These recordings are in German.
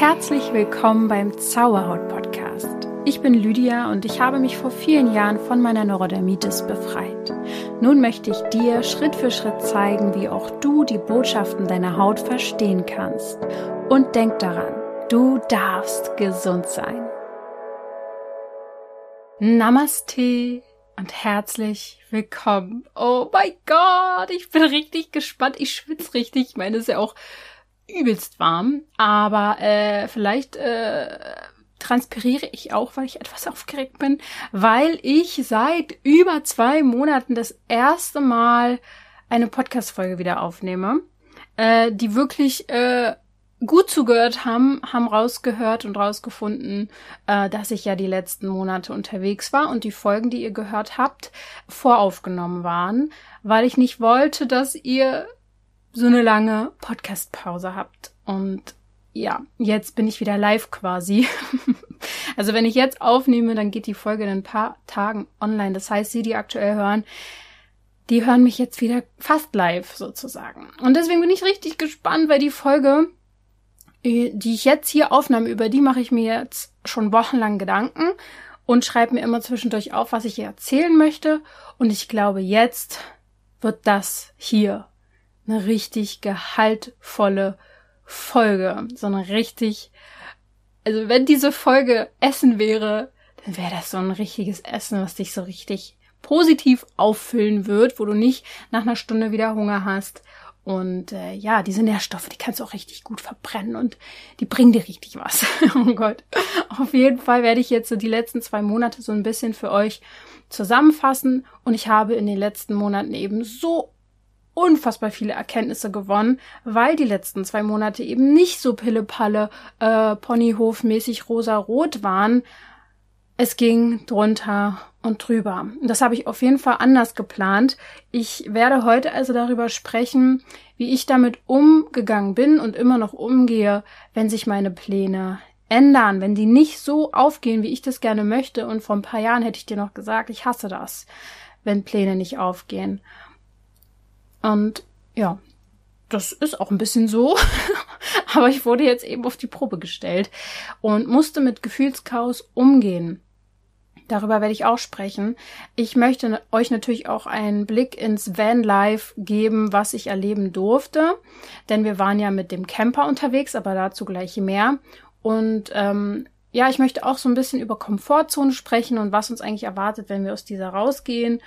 Herzlich willkommen beim Zauberhaut Podcast. Ich bin Lydia und ich habe mich vor vielen Jahren von meiner Neurodermitis befreit. Nun möchte ich dir Schritt für Schritt zeigen, wie auch du die Botschaften deiner Haut verstehen kannst. Und denk daran, du darfst gesund sein. Namaste und herzlich willkommen. Oh mein Gott, ich bin richtig gespannt. Ich schwitze richtig. Ich meine, es ist ja auch übelst warm, aber äh, vielleicht äh, transpiriere ich auch, weil ich etwas aufgeregt bin, weil ich seit über zwei Monaten das erste Mal eine Podcast-Folge wieder aufnehme, äh, die wirklich äh, gut zugehört haben, haben rausgehört und rausgefunden, äh, dass ich ja die letzten Monate unterwegs war und die Folgen, die ihr gehört habt, voraufgenommen waren, weil ich nicht wollte, dass ihr so eine lange Podcast-Pause habt. Und ja, jetzt bin ich wieder live quasi. also wenn ich jetzt aufnehme, dann geht die Folge in ein paar Tagen online. Das heißt, Sie, die aktuell hören, die hören mich jetzt wieder fast live sozusagen. Und deswegen bin ich richtig gespannt, weil die Folge, äh, die ich jetzt hier aufnahme, über die mache ich mir jetzt schon wochenlang Gedanken und schreibe mir immer zwischendurch auf, was ich hier erzählen möchte. Und ich glaube, jetzt wird das hier eine richtig gehaltvolle Folge. So eine richtig, also wenn diese Folge Essen wäre, dann wäre das so ein richtiges Essen, was dich so richtig positiv auffüllen wird, wo du nicht nach einer Stunde wieder Hunger hast. Und äh, ja, diese Nährstoffe, die kannst du auch richtig gut verbrennen und die bringen dir richtig was. oh Gott. Auf jeden Fall werde ich jetzt so die letzten zwei Monate so ein bisschen für euch zusammenfassen. Und ich habe in den letzten Monaten eben so unfassbar viele Erkenntnisse gewonnen, weil die letzten zwei Monate eben nicht so pillepalle äh, Ponyhof-mäßig rosa-rot waren. Es ging drunter und drüber. Das habe ich auf jeden Fall anders geplant. Ich werde heute also darüber sprechen, wie ich damit umgegangen bin und immer noch umgehe, wenn sich meine Pläne ändern, wenn die nicht so aufgehen, wie ich das gerne möchte. Und vor ein paar Jahren hätte ich dir noch gesagt, ich hasse das, wenn Pläne nicht aufgehen. Und ja, das ist auch ein bisschen so. Aber ich wurde jetzt eben auf die Probe gestellt und musste mit Gefühlschaos umgehen. Darüber werde ich auch sprechen. Ich möchte euch natürlich auch einen Blick ins Vanlife geben, was ich erleben durfte. Denn wir waren ja mit dem Camper unterwegs, aber dazu gleich mehr. Und ähm, ja, ich möchte auch so ein bisschen über Komfortzone sprechen und was uns eigentlich erwartet, wenn wir aus dieser rausgehen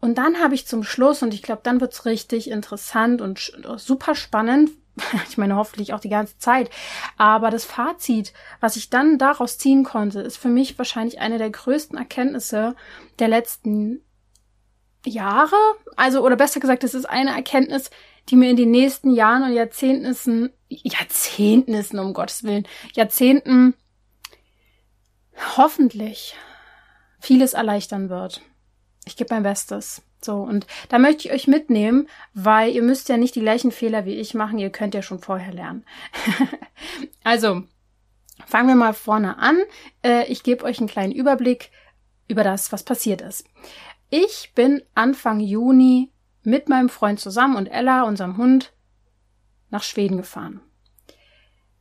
und dann habe ich zum Schluss, und ich glaube, dann wird's richtig interessant und super spannend, ich meine hoffentlich auch die ganze Zeit, aber das Fazit, was ich dann daraus ziehen konnte, ist für mich wahrscheinlich eine der größten Erkenntnisse der letzten Jahre. Also, oder besser gesagt, es ist eine Erkenntnis, die mir in den nächsten Jahren und Jahrzehnten, Jahrzehnten, um Gottes Willen, Jahrzehnten hoffentlich vieles erleichtern wird ich gebe mein Bestes. So, und da möchte ich euch mitnehmen, weil ihr müsst ja nicht die gleichen Fehler wie ich machen, ihr könnt ja schon vorher lernen. also, fangen wir mal vorne an. Äh, ich gebe euch einen kleinen Überblick über das, was passiert ist. Ich bin Anfang Juni mit meinem Freund zusammen und Ella, unserem Hund, nach Schweden gefahren.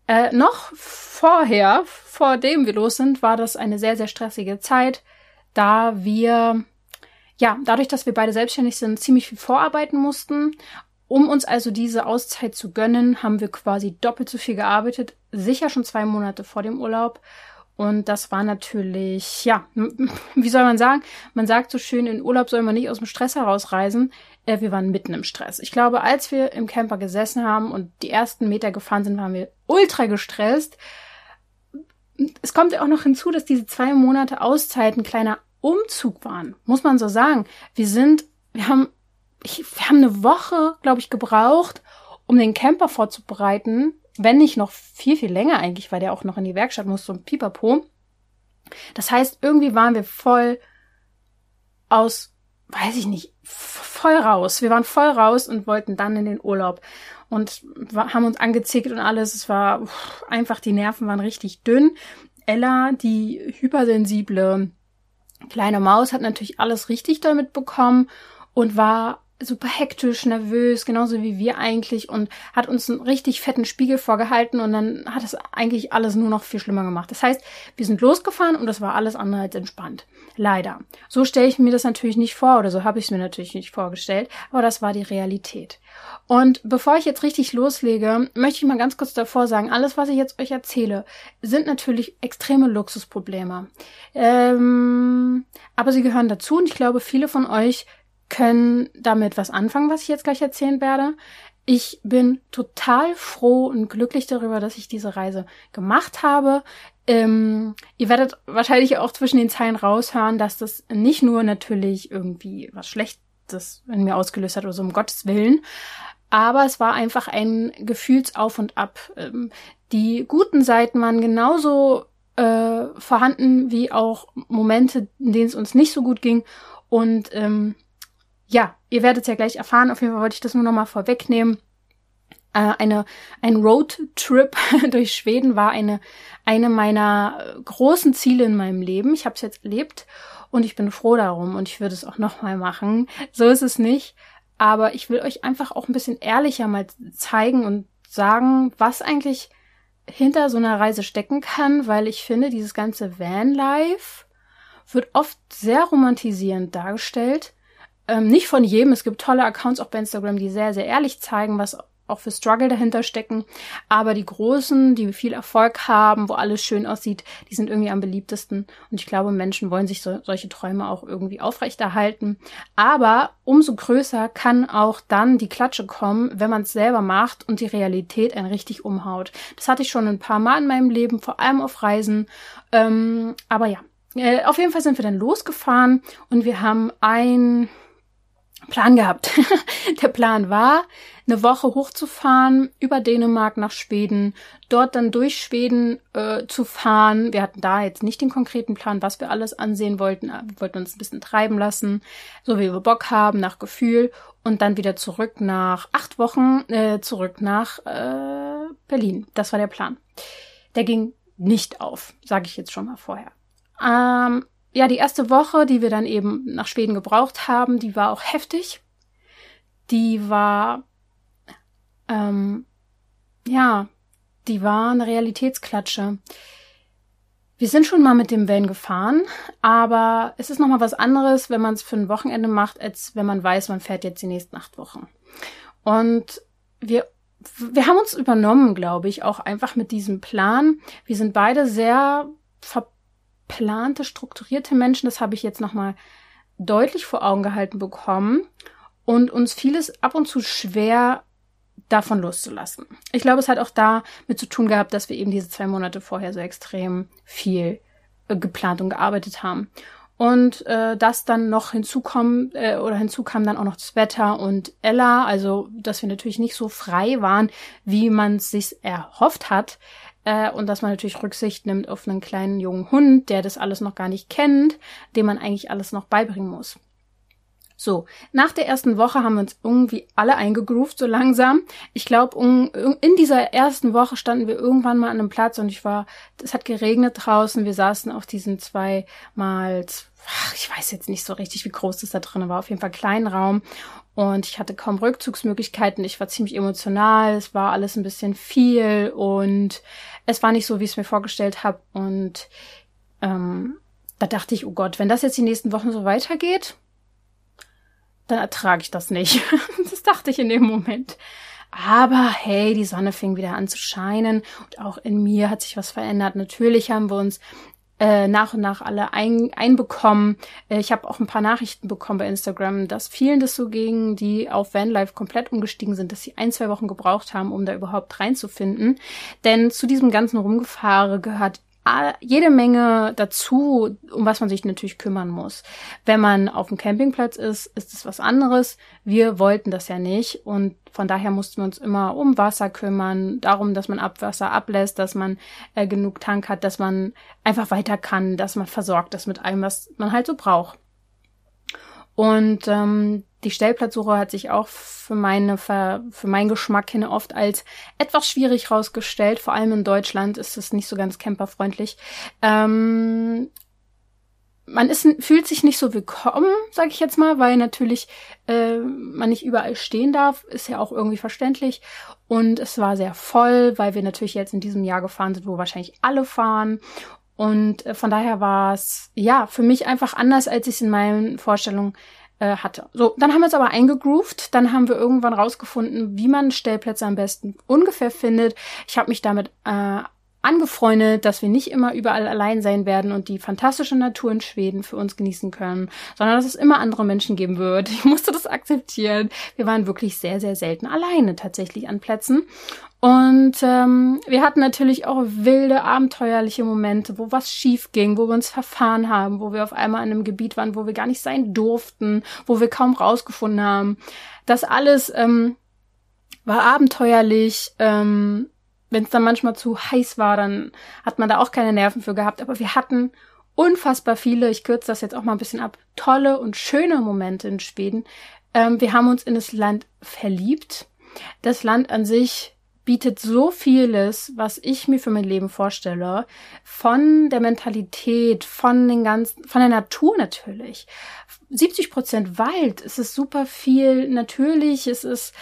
Äh, noch vorher, vor dem wir los sind, war das eine sehr, sehr stressige Zeit, da wir ja, dadurch, dass wir beide selbstständig sind, ziemlich viel vorarbeiten mussten. Um uns also diese Auszeit zu gönnen, haben wir quasi doppelt so viel gearbeitet, sicher schon zwei Monate vor dem Urlaub. Und das war natürlich, ja, wie soll man sagen? Man sagt so schön, in Urlaub soll man nicht aus dem Stress herausreisen. Äh, wir waren mitten im Stress. Ich glaube, als wir im Camper gesessen haben und die ersten Meter gefahren sind, waren wir ultra gestresst. Es kommt ja auch noch hinzu, dass diese zwei Monate Auszeit ein kleiner Umzug waren, muss man so sagen. Wir sind, wir haben, ich, wir haben eine Woche, glaube ich, gebraucht, um den Camper vorzubereiten, wenn nicht noch viel, viel länger eigentlich, weil der auch noch in die Werkstatt musste und pipapo. Das heißt, irgendwie waren wir voll aus, weiß ich nicht, voll raus. Wir waren voll raus und wollten dann in den Urlaub und haben uns angezickt und alles. Es war einfach, die Nerven waren richtig dünn. Ella, die hypersensible kleine Maus hat natürlich alles richtig damit bekommen und war super hektisch, nervös, genauso wie wir eigentlich und hat uns einen richtig fetten Spiegel vorgehalten und dann hat es eigentlich alles nur noch viel schlimmer gemacht. Das heißt, wir sind losgefahren und das war alles andere als entspannt. Leider. So stelle ich mir das natürlich nicht vor oder so habe ich es mir natürlich nicht vorgestellt, aber das war die Realität. Und bevor ich jetzt richtig loslege, möchte ich mal ganz kurz davor sagen, alles, was ich jetzt euch erzähle, sind natürlich extreme Luxusprobleme. Ähm, aber sie gehören dazu und ich glaube, viele von euch können damit was anfangen, was ich jetzt gleich erzählen werde. Ich bin total froh und glücklich darüber, dass ich diese Reise gemacht habe. Ähm, ihr werdet wahrscheinlich auch zwischen den Zeilen raushören, dass das nicht nur natürlich irgendwie was Schlechtes in mir ausgelöst hat oder so, um Gottes Willen. Aber es war einfach ein Gefühlsauf und Ab. Ähm, die guten Seiten waren genauso äh, vorhanden wie auch Momente, in denen es uns nicht so gut ging. Und ähm, ja, ihr werdet es ja gleich erfahren. Auf jeden Fall wollte ich das nur noch mal vorwegnehmen. Äh, eine, ein Roadtrip durch Schweden war eine, eine meiner großen Ziele in meinem Leben. Ich habe es jetzt erlebt und ich bin froh darum und ich würde es auch noch mal machen. So ist es nicht. Aber ich will euch einfach auch ein bisschen ehrlicher mal zeigen und sagen, was eigentlich hinter so einer Reise stecken kann, weil ich finde, dieses ganze Vanlife wird oft sehr romantisierend dargestellt. Ähm, nicht von jedem. Es gibt tolle Accounts auch bei Instagram, die sehr, sehr ehrlich zeigen, was auch für Struggle dahinter stecken. Aber die großen, die viel Erfolg haben, wo alles schön aussieht, die sind irgendwie am beliebtesten. Und ich glaube, Menschen wollen sich so, solche Träume auch irgendwie aufrechterhalten. Aber umso größer kann auch dann die Klatsche kommen, wenn man es selber macht und die Realität einen richtig umhaut. Das hatte ich schon ein paar Mal in meinem Leben, vor allem auf Reisen. Ähm, aber ja, äh, auf jeden Fall sind wir dann losgefahren und wir haben ein Plan gehabt. der Plan war, eine Woche hochzufahren, über Dänemark nach Schweden, dort dann durch Schweden äh, zu fahren. Wir hatten da jetzt nicht den konkreten Plan, was wir alles ansehen wollten. Wir wollten uns ein bisschen treiben lassen, so wie wir Bock haben, nach Gefühl. Und dann wieder zurück nach acht Wochen, äh, zurück nach äh, Berlin. Das war der Plan. Der ging nicht auf, sage ich jetzt schon mal vorher. Ähm, ja, die erste Woche, die wir dann eben nach Schweden gebraucht haben, die war auch heftig. Die war, ähm, ja, die war eine Realitätsklatsche. Wir sind schon mal mit dem Van gefahren, aber es ist nochmal was anderes, wenn man es für ein Wochenende macht, als wenn man weiß, man fährt jetzt die nächsten acht Wochen. Und wir, wir haben uns übernommen, glaube ich, auch einfach mit diesem Plan. Wir sind beide sehr ver geplante, strukturierte Menschen, das habe ich jetzt nochmal deutlich vor Augen gehalten bekommen und uns vieles ab und zu schwer davon loszulassen. Ich glaube, es hat auch damit zu tun gehabt, dass wir eben diese zwei Monate vorher so extrem viel äh, geplant und gearbeitet haben. Und äh, das dann noch hinzukommen äh, oder hinzukam dann auch noch das Wetter und Ella, also dass wir natürlich nicht so frei waren, wie man es sich erhofft hat. Äh, und dass man natürlich Rücksicht nimmt auf einen kleinen jungen Hund, der das alles noch gar nicht kennt, dem man eigentlich alles noch beibringen muss. So, nach der ersten Woche haben wir uns irgendwie alle eingegroovt, so langsam. Ich glaube, in dieser ersten Woche standen wir irgendwann mal an einem Platz und ich war, es hat geregnet draußen. Wir saßen auf diesen zwei mal, ich weiß jetzt nicht so richtig, wie groß das da drin war, auf jeden Fall kleinen Raum. Und ich hatte kaum Rückzugsmöglichkeiten. Ich war ziemlich emotional. Es war alles ein bisschen viel und es war nicht so, wie ich es mir vorgestellt habe. Und ähm, da dachte ich, oh Gott, wenn das jetzt die nächsten Wochen so weitergeht, dann ertrage ich das nicht. das dachte ich in dem Moment. Aber hey, die Sonne fing wieder an zu scheinen und auch in mir hat sich was verändert. Natürlich haben wir uns äh, nach und nach alle ein, einbekommen. Äh, ich habe auch ein paar Nachrichten bekommen bei Instagram, dass vielen das so ging, die auf Vanlife komplett umgestiegen sind, dass sie ein, zwei Wochen gebraucht haben, um da überhaupt reinzufinden. Denn zu diesem ganzen Rumgefahre gehört jede Menge dazu, um was man sich natürlich kümmern muss. Wenn man auf dem Campingplatz ist, ist es was anderes. Wir wollten das ja nicht und von daher mussten wir uns immer um Wasser kümmern, darum, dass man Abwasser ablässt, dass man äh, genug Tank hat, dass man einfach weiter kann, dass man versorgt ist mit allem, was man halt so braucht. Und ähm, die Stellplatzsuche hat sich auch für meine für meinen Geschmack hin oft als etwas schwierig rausgestellt. Vor allem in Deutschland ist es nicht so ganz camperfreundlich. Ähm, man ist, fühlt sich nicht so willkommen, sage ich jetzt mal, weil natürlich äh, man nicht überall stehen darf, ist ja auch irgendwie verständlich. Und es war sehr voll, weil wir natürlich jetzt in diesem Jahr gefahren sind, wo wahrscheinlich alle fahren. Und äh, von daher war es ja für mich einfach anders, als ich es in meinen Vorstellungen äh, hatte. So, dann haben wir es aber eingegroovt. Dann haben wir irgendwann rausgefunden, wie man Stellplätze am besten ungefähr findet. Ich habe mich damit äh, angefreundet, dass wir nicht immer überall allein sein werden und die fantastische Natur in Schweden für uns genießen können, sondern dass es immer andere Menschen geben wird. Ich musste das akzeptieren. Wir waren wirklich sehr, sehr selten alleine tatsächlich an Plätzen. Und ähm, wir hatten natürlich auch wilde, abenteuerliche Momente, wo was schief ging, wo wir uns verfahren haben, wo wir auf einmal in einem Gebiet waren, wo wir gar nicht sein durften, wo wir kaum rausgefunden haben. Das alles ähm, war abenteuerlich. Ähm, Wenn es dann manchmal zu heiß war, dann hat man da auch keine Nerven für gehabt. Aber wir hatten unfassbar viele, ich kürze das jetzt auch mal ein bisschen ab, tolle und schöne Momente in Schweden. Ähm, wir haben uns in das Land verliebt. Das Land an sich bietet so vieles, was ich mir für mein Leben vorstelle. Von der Mentalität, von den ganzen, von der Natur natürlich. 70 Prozent Wald. Es ist super viel natürlich. Es ist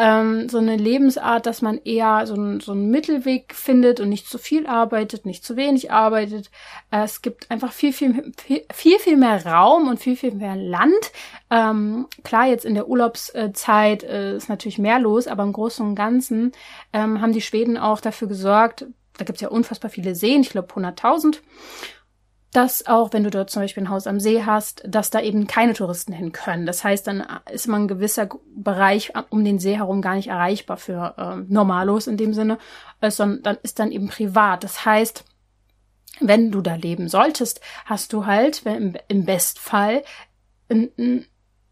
ähm, so eine Lebensart, dass man eher so, ein, so einen Mittelweg findet und nicht zu viel arbeitet, nicht zu wenig arbeitet. Äh, es gibt einfach viel, viel, viel, viel, mehr Raum und viel, viel mehr Land. Ähm, klar, jetzt in der Urlaubszeit äh, ist natürlich mehr los, aber im Großen und Ganzen ähm, haben die Schweden auch dafür gesorgt, da gibt's ja unfassbar viele Seen, ich glaube 100.000 dass auch, wenn du dort zum Beispiel ein Haus am See hast, dass da eben keine Touristen hin können. Das heißt, dann ist man ein gewisser Bereich um den See herum gar nicht erreichbar für äh, Normalos in dem Sinne, äh, sondern dann ist dann eben privat. Das heißt, wenn du da leben solltest, hast du halt im, im Bestfall ein, ein,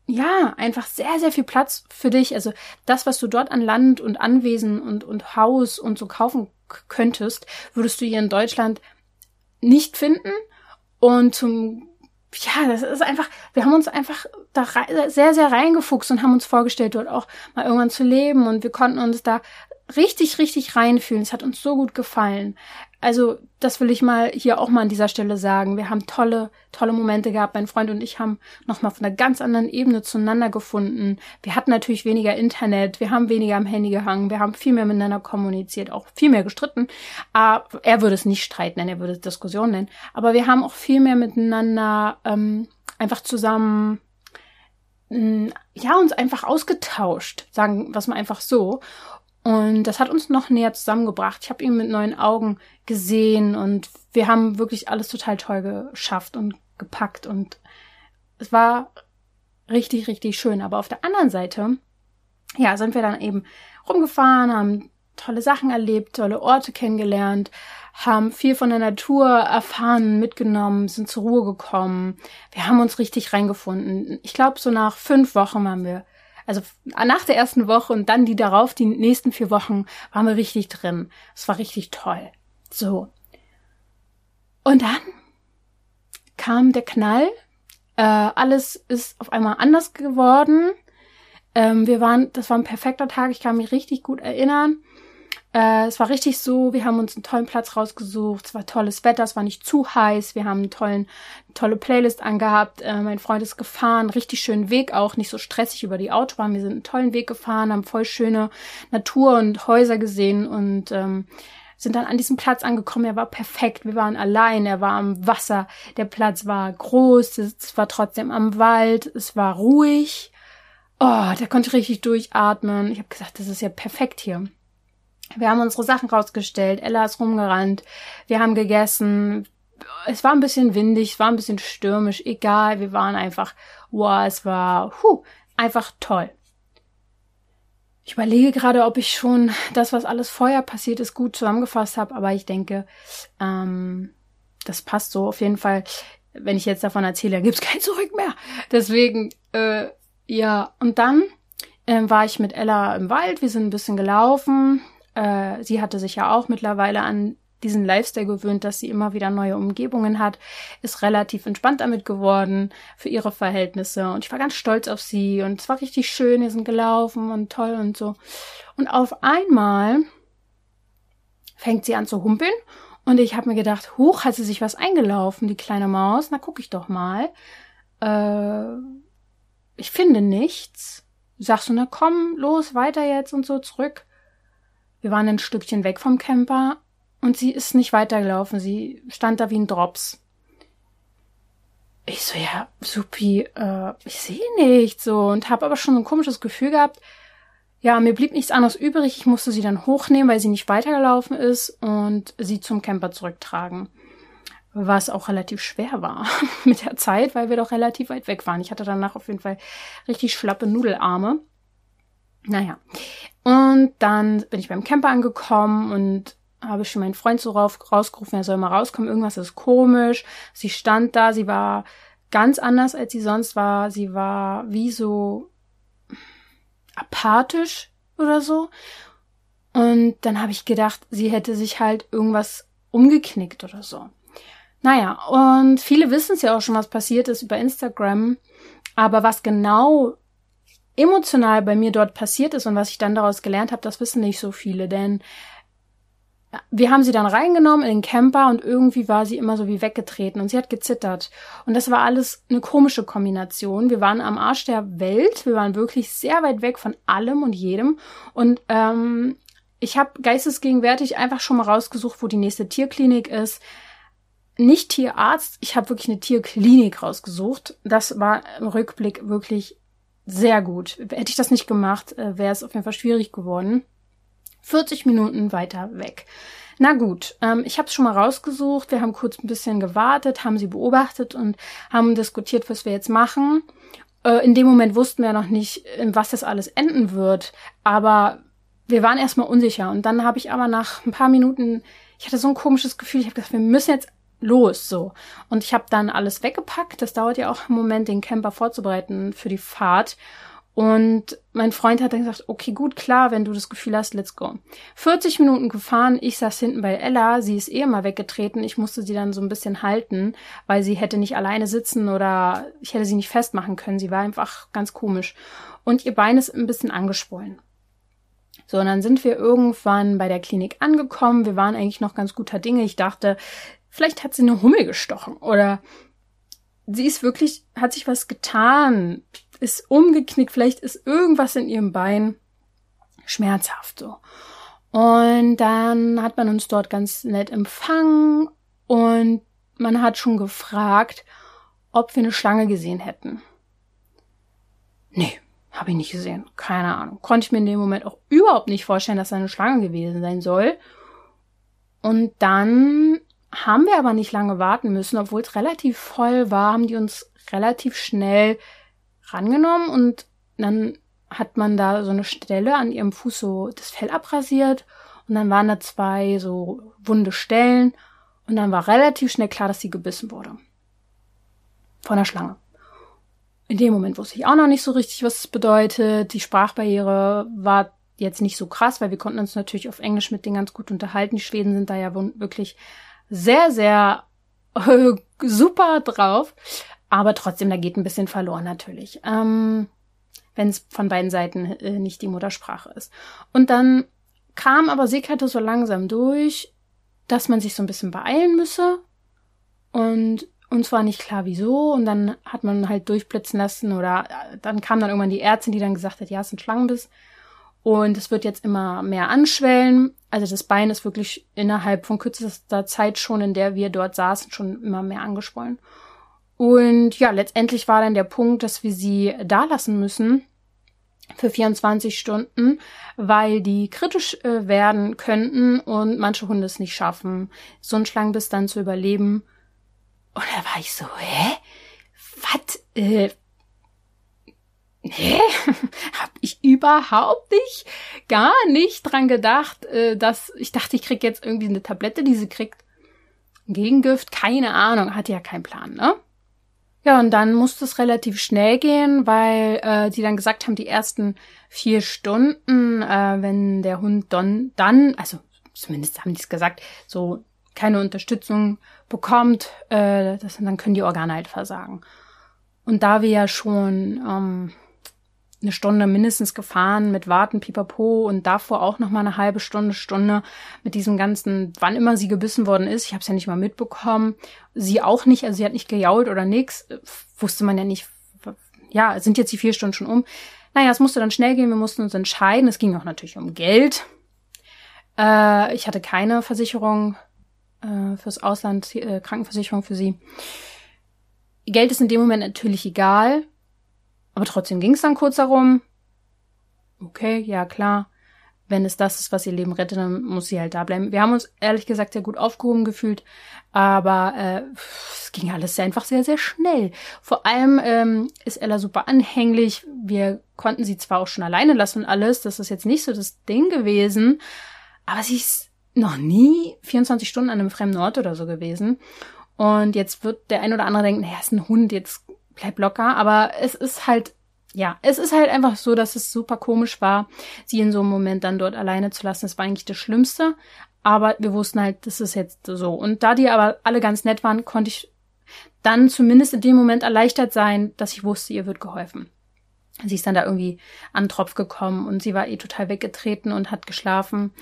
ja, einfach sehr, sehr viel Platz für dich. Also das, was du dort an Land und Anwesen und, und Haus und so kaufen könntest, würdest du hier in Deutschland nicht finden und zum, ja, das ist einfach, wir haben uns einfach da sehr, sehr reingefuchst und haben uns vorgestellt, dort auch mal irgendwann zu leben. Und wir konnten uns da richtig, richtig reinfühlen. Es hat uns so gut gefallen. Also, das will ich mal hier auch mal an dieser Stelle sagen. Wir haben tolle, tolle Momente gehabt. Mein Freund und ich haben nochmal von einer ganz anderen Ebene zueinander gefunden. Wir hatten natürlich weniger Internet. Wir haben weniger am Handy gehangen. Wir haben viel mehr miteinander kommuniziert, auch viel mehr gestritten. Ah, er würde es nicht Streit nennen, er würde es Diskussion nennen. Aber wir haben auch viel mehr miteinander ähm, einfach zusammen mm, ja, uns einfach ausgetauscht, sagen was man einfach so. Und das hat uns noch näher zusammengebracht. Ich habe ihn mit neuen Augen gesehen und wir haben wirklich alles total toll geschafft und gepackt und es war richtig, richtig schön. Aber auf der anderen Seite, ja, sind wir dann eben rumgefahren, haben tolle Sachen erlebt, tolle Orte kennengelernt, haben viel von der Natur erfahren, mitgenommen, sind zur Ruhe gekommen. Wir haben uns richtig reingefunden. Ich glaube, so nach fünf Wochen waren wir also nach der ersten Woche und dann die darauf, die nächsten vier Wochen, waren wir richtig drin. Es war richtig toll. So. Und dann kam der Knall. Äh, alles ist auf einmal anders geworden. Ähm, wir waren, das war ein perfekter Tag. Ich kann mich richtig gut erinnern. Äh, es war richtig so, wir haben uns einen tollen Platz rausgesucht, es war tolles Wetter, es war nicht zu heiß, wir haben einen tollen, tolle Playlist angehabt, äh, mein Freund ist gefahren, richtig schönen Weg auch, nicht so stressig über die Autobahn, wir sind einen tollen Weg gefahren, haben voll schöne Natur und Häuser gesehen und ähm, sind dann an diesem Platz angekommen. Er war perfekt. Wir waren allein. Er war am Wasser. Der Platz war groß. Es war trotzdem am Wald. Es war ruhig. Oh, der konnte richtig durchatmen. Ich habe gesagt, das ist ja perfekt hier. Wir haben unsere Sachen rausgestellt, Ella ist rumgerannt, wir haben gegessen. Es war ein bisschen windig, es war ein bisschen stürmisch, egal, wir waren einfach, wow, es war, huh, einfach toll. Ich überlege gerade, ob ich schon das, was alles vorher passiert ist, gut zusammengefasst habe, aber ich denke, ähm, das passt so. Auf jeden Fall, wenn ich jetzt davon erzähle, gibt's kein Zurück mehr. Deswegen, äh, ja, und dann äh, war ich mit Ella im Wald, wir sind ein bisschen gelaufen, äh, sie hatte sich ja auch mittlerweile an diesen Lifestyle gewöhnt, dass sie immer wieder neue Umgebungen hat, ist relativ entspannt damit geworden für ihre Verhältnisse und ich war ganz stolz auf sie und es war richtig schön, wir sind gelaufen und toll und so. Und auf einmal fängt sie an zu humpeln Und ich habe mir gedacht, huch, hat sie sich was eingelaufen, die kleine Maus? Na, guck ich doch mal. Äh, ich finde nichts. Sagst du, na komm, los, weiter jetzt und so zurück. Wir waren ein Stückchen weg vom Camper und sie ist nicht weitergelaufen. Sie stand da wie ein Drops. Ich so, ja, supi, äh, ich sehe nichts so und habe aber schon ein komisches Gefühl gehabt. Ja, mir blieb nichts anderes übrig. Ich musste sie dann hochnehmen, weil sie nicht weitergelaufen ist und sie zum Camper zurücktragen. Was auch relativ schwer war mit der Zeit, weil wir doch relativ weit weg waren. Ich hatte danach auf jeden Fall richtig schlappe Nudelarme. Naja. Und dann bin ich beim Camper angekommen und habe schon meinen Freund so rausgerufen, er soll mal rauskommen, irgendwas ist komisch. Sie stand da, sie war ganz anders, als sie sonst war. Sie war wie so apathisch oder so. Und dann habe ich gedacht, sie hätte sich halt irgendwas umgeknickt oder so. Naja, und viele wissen es ja auch schon, was passiert ist über Instagram. Aber was genau emotional bei mir dort passiert ist und was ich dann daraus gelernt habe, das wissen nicht so viele. Denn wir haben sie dann reingenommen in den Camper und irgendwie war sie immer so wie weggetreten und sie hat gezittert. Und das war alles eine komische Kombination. Wir waren am Arsch der Welt, wir waren wirklich sehr weit weg von allem und jedem. Und ähm, ich habe geistesgegenwärtig einfach schon mal rausgesucht, wo die nächste Tierklinik ist. Nicht Tierarzt, ich habe wirklich eine Tierklinik rausgesucht. Das war im Rückblick wirklich sehr gut. Hätte ich das nicht gemacht, äh, wäre es auf jeden Fall schwierig geworden. 40 Minuten weiter weg. Na gut, ähm, ich habe es schon mal rausgesucht. Wir haben kurz ein bisschen gewartet, haben sie beobachtet und haben diskutiert, was wir jetzt machen. Äh, in dem Moment wussten wir noch nicht, in was das alles enden wird. Aber wir waren erstmal unsicher. Und dann habe ich aber nach ein paar Minuten, ich hatte so ein komisches Gefühl, ich habe gedacht, wir müssen jetzt los so. Und ich habe dann alles weggepackt. Das dauert ja auch einen Moment, den Camper vorzubereiten für die Fahrt. Und mein Freund hat dann gesagt, okay, gut, klar, wenn du das Gefühl hast, let's go. 40 Minuten gefahren, ich saß hinten bei Ella, sie ist eh mal weggetreten, ich musste sie dann so ein bisschen halten, weil sie hätte nicht alleine sitzen oder ich hätte sie nicht festmachen können, sie war einfach ganz komisch. Und ihr Bein ist ein bisschen angeschwollen. So, und dann sind wir irgendwann bei der Klinik angekommen, wir waren eigentlich noch ganz guter Dinge, ich dachte, vielleicht hat sie eine Hummel gestochen oder sie ist wirklich, hat sich was getan ist umgeknickt, vielleicht ist irgendwas in ihrem Bein schmerzhaft so. Und dann hat man uns dort ganz nett empfangen und man hat schon gefragt, ob wir eine Schlange gesehen hätten. Nee, habe ich nicht gesehen. Keine Ahnung. Konnte ich mir in dem Moment auch überhaupt nicht vorstellen, dass da eine Schlange gewesen sein soll. Und dann haben wir aber nicht lange warten müssen, obwohl es relativ voll war, haben die uns relativ schnell rangenommen und dann hat man da so eine Stelle an ihrem Fuß so das Fell abrasiert und dann waren da zwei so wunde Stellen und dann war relativ schnell klar, dass sie gebissen wurde. Von der Schlange. In dem Moment wusste ich auch noch nicht so richtig, was es bedeutet. Die Sprachbarriere war jetzt nicht so krass, weil wir konnten uns natürlich auf Englisch mit denen ganz gut unterhalten. Die Schweden sind da ja wirklich sehr, sehr äh, super drauf. Aber trotzdem, da geht ein bisschen verloren natürlich. Ähm, wenn es von beiden Seiten äh, nicht die Muttersprache ist. Und dann kam aber sickerte so langsam durch, dass man sich so ein bisschen beeilen müsse. Und uns war nicht klar, wieso. Und dann hat man halt durchblitzen lassen oder äh, dann kam dann irgendwann die Ärztin, die dann gesagt hat, ja, es ist ein Schlangenbiss. Und es wird jetzt immer mehr anschwellen. Also das Bein ist wirklich innerhalb von kürzester Zeit schon, in der wir dort saßen, schon immer mehr angeschwollen. Und ja, letztendlich war dann der Punkt, dass wir sie da lassen müssen für 24 Stunden, weil die kritisch äh, werden könnten und manche Hunde es nicht schaffen, so einen Schlangenbiss dann zu überleben. Und da war ich so, hä? Was? Äh, hä? Hab ich überhaupt nicht, gar nicht dran gedacht, äh, dass ich dachte, ich krieg jetzt irgendwie eine Tablette, die sie kriegt. Gegengift, keine Ahnung, hat ja keinen Plan, ne? Ja, und dann musste es relativ schnell gehen, weil äh, die dann gesagt haben, die ersten vier Stunden, äh, wenn der Hund dann, dann, also zumindest haben die es gesagt, so keine Unterstützung bekommt, äh, das, dann können die Organe halt versagen. Und da wir ja schon ähm, eine Stunde mindestens gefahren mit Warten, Pipapo und davor auch noch mal eine halbe Stunde, Stunde mit diesem ganzen, wann immer sie gebissen worden ist. Ich habe es ja nicht mal mitbekommen. Sie auch nicht, also sie hat nicht gejault oder nix. Wusste man ja nicht. Ja, sind jetzt die vier Stunden schon um. Naja, es musste dann schnell gehen, wir mussten uns entscheiden. Es ging auch natürlich um Geld. Äh, ich hatte keine Versicherung äh, fürs Ausland, äh, Krankenversicherung für sie. Geld ist in dem Moment natürlich egal, aber trotzdem ging es dann kurz darum. Okay, ja klar. Wenn es das ist, was ihr Leben rettet, dann muss sie halt da bleiben. Wir haben uns ehrlich gesagt sehr gut aufgehoben gefühlt, aber äh, es ging alles einfach sehr, sehr schnell. Vor allem ähm, ist Ella super anhänglich. Wir konnten sie zwar auch schon alleine lassen und alles, das ist jetzt nicht so das Ding gewesen, aber sie ist noch nie 24 Stunden an einem fremden Ort oder so gewesen. Und jetzt wird der ein oder andere denken, naja, ist ein Hund, jetzt bleib locker. Aber es ist halt, ja, es ist halt einfach so, dass es super komisch war, sie in so einem Moment dann dort alleine zu lassen. Das war eigentlich das Schlimmste. Aber wir wussten halt, das ist jetzt so. Und da die aber alle ganz nett waren, konnte ich dann zumindest in dem Moment erleichtert sein, dass ich wusste, ihr wird geholfen. Sie ist dann da irgendwie an Tropf gekommen und sie war eh total weggetreten und hat geschlafen.